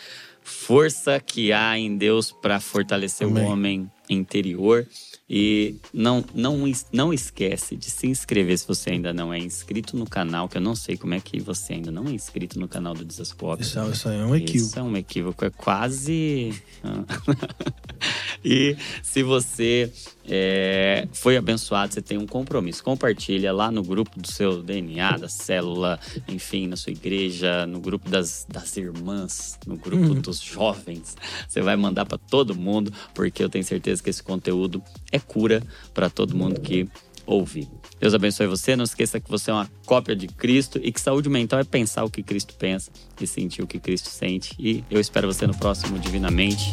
força que há em Deus para fortalecer Amém. o homem interior. E não, não, não esquece de se inscrever se você ainda não é inscrito no canal, que eu não sei como é que você ainda não é inscrito no canal do Desascope. Isso, é- isso é um equívoco. Isso é um equívoco, é quase. e se você é, foi abençoado, você tem um compromisso. Compartilha lá no grupo do seu DNA, da célula, enfim, na sua igreja, no grupo das, das irmãs, no grupo dos jovens. Você vai mandar para todo mundo, porque eu tenho certeza que esse conteúdo é cura para todo mundo que ouvir. Deus abençoe você. Não esqueça que você é uma cópia de Cristo e que saúde mental é pensar o que Cristo pensa e sentir o que Cristo sente. E eu espero você no próximo Divinamente.